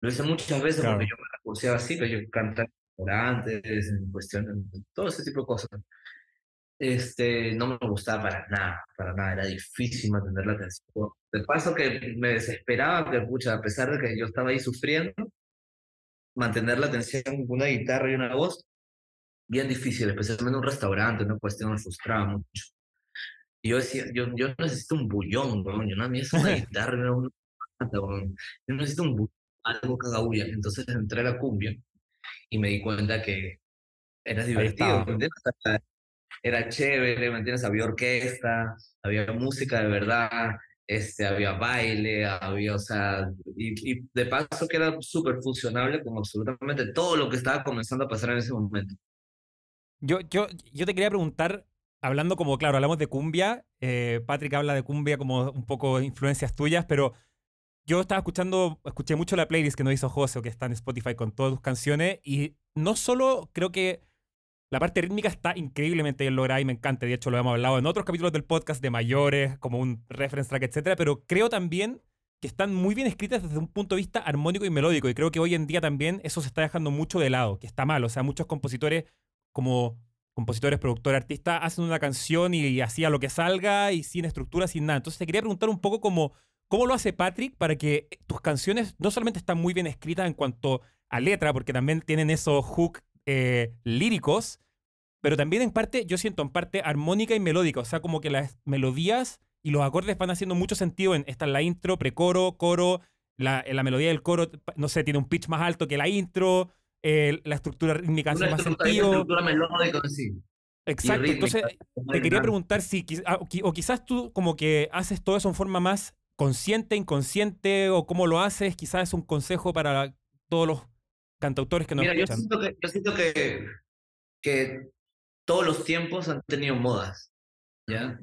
Lo hice muchas veces porque yo me recurseaba así, pero yo cantar restaurantes, en cuestión, todo ese tipo de cosas. Este, no me gustaba para nada, para nada, era difícil mantener la atención. De paso que me desesperaba, que pucha, a pesar de que yo estaba ahí sufriendo, mantener la atención con una guitarra y una voz, bien difícil, especialmente en un restaurante, una cuestión me frustraba mucho. Y yo decía, yo, yo necesito un bullón, ¿no? yo no necesito una [laughs] guitarra, una, yo necesito un bullón, algo que haga bulla. Entonces entré a la cumbia y me di cuenta que era divertido, Era chévere, ¿me entiendes? Había orquesta, había música de verdad, este, había baile, había, o sea, y, y de paso que era súper fusionable con absolutamente todo lo que estaba comenzando a pasar en ese momento. Yo, yo, yo te quería preguntar, hablando como, claro, hablamos de cumbia, eh, Patrick habla de cumbia como un poco influencias tuyas, pero yo estaba escuchando, escuché mucho la playlist que nos hizo José, que está en Spotify con todas tus canciones, y no solo creo que la parte rítmica está increíblemente bien lograda y me encanta. De hecho, lo hemos hablado en otros capítulos del podcast de mayores, como un reference track, etc. Pero creo también que están muy bien escritas desde un punto de vista armónico y melódico. Y creo que hoy en día también eso se está dejando mucho de lado, que está mal. O sea, muchos compositores, como compositores, productores, artistas, hacen una canción y, así a lo que salga y sin estructura, sin nada. Entonces te quería preguntar un poco como, cómo lo hace Patrick para que tus canciones no solamente están muy bien escritas en cuanto a letra, porque también tienen esos hooks eh, líricos, pero también en parte, yo siento en parte armónica y melódica, o sea, como que las melodías y los acordes van haciendo mucho sentido en esta la intro, precoro, coro, la, la melodía del coro, no sé, tiene un pitch más alto que la intro, la estructura rítmica hace más sentido. Una estructura melódica, sí. Exacto, entonces te quería preguntar si, ah, o quizás tú como que haces todo eso en forma más consciente, inconsciente, o cómo lo haces, quizás es un consejo para todos los cantautores que nos Mira, escuchan. Yo siento que, yo siento que, que todos los tiempos han tenido modas, ¿ya?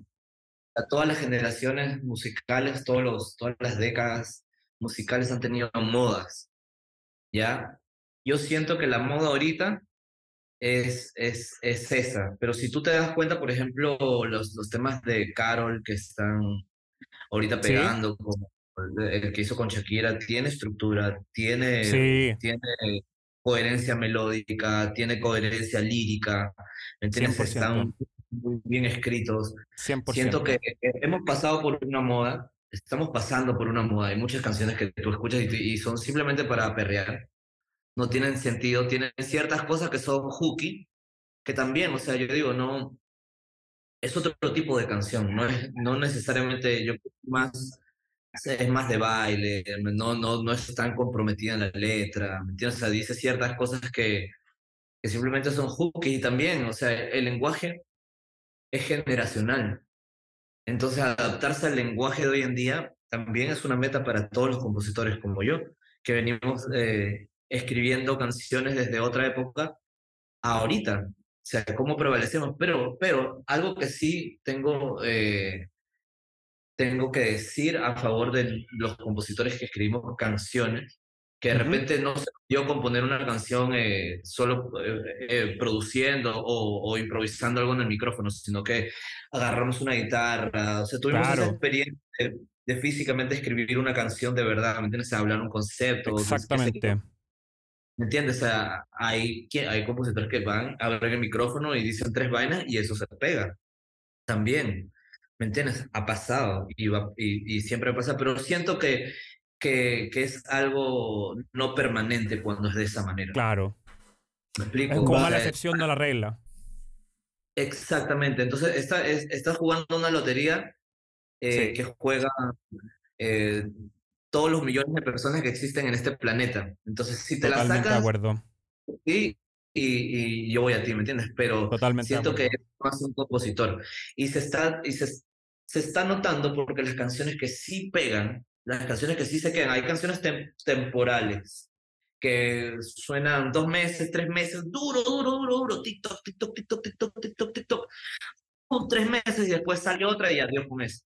A todas las generaciones musicales, todos los, todas las décadas musicales han tenido modas, ¿ya? Yo siento que la moda ahorita es, es, es esa, pero si tú te das cuenta, por ejemplo, los, los temas de Carol que están ahorita pegando, como el que hizo con Shakira, tiene estructura, tiene, tiene coherencia melódica, tiene coherencia lírica, ¿me entiendes? Están muy bien escritos. 100%. Siento que hemos pasado por una moda, estamos pasando por una moda. Hay muchas canciones que tú escuchas y, son simplemente para perrear. No tienen sentido, tienen ciertas cosas que son hooky, que también, o sea, yo digo, no, es otro tipo de canción, no es no necesariamente, yo más es más de baile, no, no, no es tan comprometida en la letra, ¿me entiendes? O sea, dice ciertas cosas que, que simplemente son hooky y también, o sea, el lenguaje es generacional. Entonces, adaptarse al lenguaje de hoy en día también es una meta para todos los compositores como yo, que venimos eh, escribiendo canciones desde otra época a ahorita. O sea, cómo prevalecemos. Pero, pero algo que sí tengo eh, tengo que decir a favor de los compositores que escribimos canciones, que de repente no se dio componer una canción eh, solo eh, eh, produciendo o, o, improvisando algo en el micrófono, sino que agarramos una guitarra, o sea, tuvimos esa experiencia de, físicamente escribir una canción de verdad, ¿me entiendes? hablar un concepto. Exactamente. ¿Me entiendes? O sea, hay, hay compositores que van, abren el micrófono y dicen tres vainas y eso se pega. También. ¿Me entiendes? Ha pasado y, va, y, y, siempre pasa, pero siento que, que, que, es algo no permanente cuando es de esa manera. Claro. ¿Me explico? Es como la excepción de la regla. Exactamente. Entonces, está, es, estás jugando una lotería eh, sí. que juega eh, todos los millones de personas que existen en este planeta. Entonces, si te Totalmente la sacas... de acuerdo. Sí, y, y, yo voy a ti, ¿me entiendes? Pero Totalmente siento que es más un compositor. Y se está, y se, se está notando porque las canciones que sí pegan, las canciones que sí se quedan, hay canciones tem temporales que suenan dos meses, tres meses, duro, duro, duro, duro, TikTok, TikTok, TikTok, TikTok, TikTok, TikTok, un tres meses y después sale otra y adiós un mes.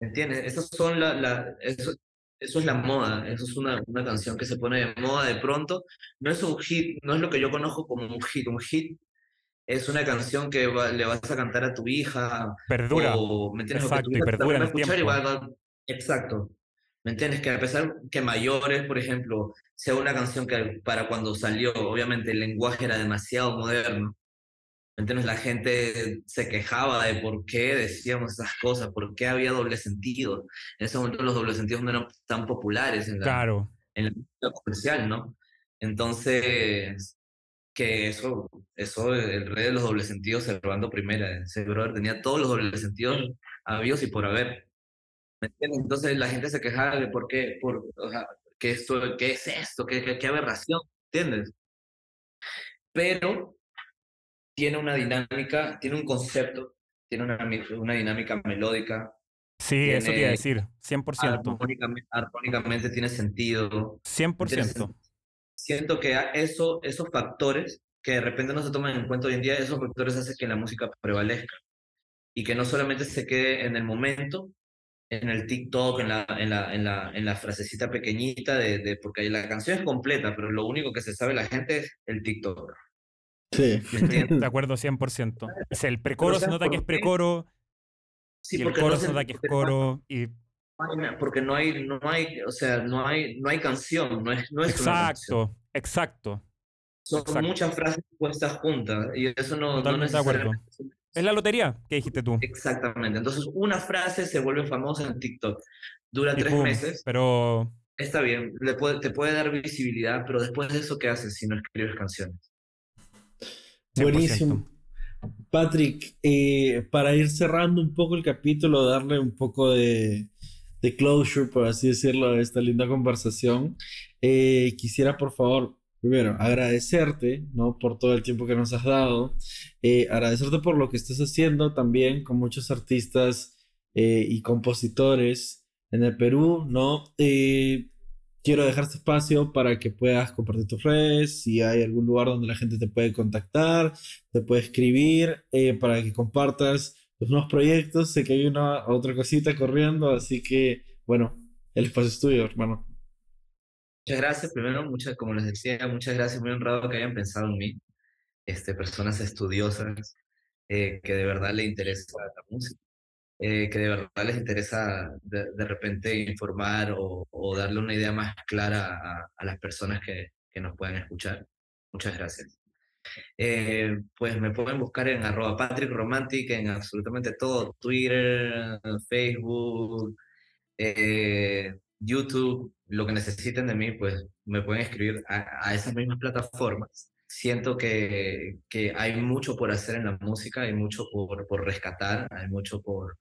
¿Entiendes? Esas son la, la eso, eso es la moda, eso es una, una canción que se pone de moda de pronto. No es un hit, no es lo que yo conozco como un hit. Un hit es una canción que va, le vas a cantar a tu hija. Perdura. O, ¿me entiendes? Exacto, y perdura en el tiempo. Y va exacto. ¿Me entiendes? Que a pesar que Mayores, por ejemplo, sea una canción que para cuando salió, obviamente el lenguaje era demasiado moderno. ¿Me entiendes? La gente se quejaba de por qué decíamos esas cosas, por qué había doble sentido. En ese momento los dobles sentidos no eran tan populares en la, claro. en mundo comercial, ¿no? Entonces, que eso, eso, el rey de los dobles sentidos, Servando Primera, ese brother tenía todos los dobles sentidos habidos y por haber. ¿Me entiendes? Entonces la gente se quejaba de por qué, por, o sea, ¿qué, esto, qué es esto, qué, qué, qué aberración, ¿entiendes? Pero tiene una dinámica, tiene un concepto, tiene una, una dinámica melódica Sí, eso te iba a decir, 100%. Armónicamente, armónicamente tiene sentido. 100%. Siento que eso, esos factores que de repente no se toman en cuenta hoy en día, esos factores hacen que la música prevalezca y que no solamente se quede en el momento, en el TikTok, en la, en la, en la, en la frasecita pequeñita, de, de, porque la canción es completa, pero lo único que se sabe la gente es el TikTok. Sí. De [laughs] acuerdo 100%. Es el precoro se nota que es precoro. Sí, y el coro se nota que es coro. Y... Porque no hay, no hay, o sea, no hay, no hay canción, no es, no es Exacto, exacto. Son muchas frases puestas juntas y eso no, no de acuerdo. Es la lotería que dijiste tú. Exactamente. Entonces, una frase se vuelve famosa en TikTok. Dura tres meses. Pero. Está bien, le puede, te puede dar visibilidad, pero después de eso, ¿qué haces si no escribes canciones? Buenísimo. Patrick, eh, para ir cerrando un poco el capítulo, darle un poco de, closure, por así decirlo, a esta linda conversación, eh, quisiera por favor primero, agradecerte, ¿no? Por todo el tiempo que nos has dado, eh, agradecerte por lo que estás haciendo también con muchos artistas eh, y compositores en el Perú, ¿no? Eh, quiero dejar este espacio para que puedas compartir tus redes, si hay algún lugar donde la gente te puede contactar, te puede escribir, para que compartas tus nuevos proyectos. Sé que hay una otra cosita corriendo, así que, bueno, el espacio es tuyo, hermano. Muchas gracias, primero, muchas, como les decía, muchas gracias, muy honrado que hayan pensado en mí, este, personas estudiosas, eh, que de verdad les interesa la música, eh, que de verdad les interesa de, de repente informar o, o, darle una idea más clara a, a las personas que, que, nos puedan escuchar. Muchas gracias. Eh, pues me pueden buscar en arroba Patrick Romantic en absolutamente todo, Twitter, Facebook, YouTube, lo que necesiten de mí, pues me pueden escribir a, esas mismas plataformas. Siento que, que, hay mucho por hacer en la música, hay mucho por, por rescatar, hay mucho por,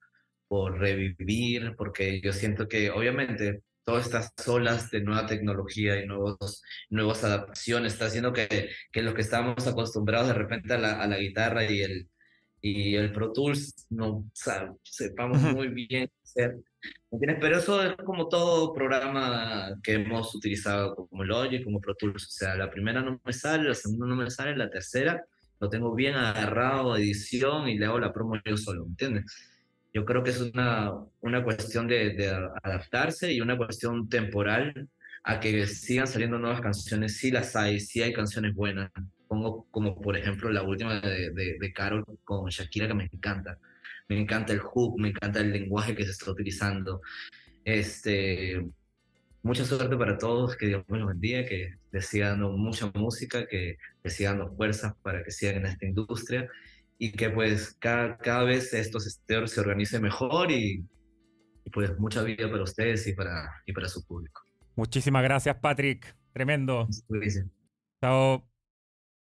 por revivir, porque yo siento que obviamente todas estas olas de nueva tecnología y nuevos, nuevas adaptaciones está haciendo que, que los que estamos acostumbrados de repente a la, a la guitarra y el, y el Pro Tools no sepamos muy bien hacer pero eso es como todo programa que hemos utilizado como Logic, como Pro Tools. O sea, la primera no me sale, la segunda no me sale, la tercera lo tengo bien agarrado edición y le hago la promo yo solo, ¿me entiendes? Yo creo que es una, una cuestión de, de, adaptarse y una cuestión temporal a que sigan saliendo nuevas canciones. Sí las hay, sí hay canciones buenas. Pongo como por ejemplo la última de, de, de Carol con Shakira que me encanta me encanta el hook, me encanta el lenguaje que se está utilizando. Este, mucha suerte para todos, que Dios los bendiga, que les siga dando mucha música, que les siga dando fuerzas para que sigan en esta industria y que pues cada, cada vez estos esteros se organicen mejor y, y, pues mucha vida para ustedes y para, y para su público. Muchísimas gracias, Patrick. Tremendo. Chao.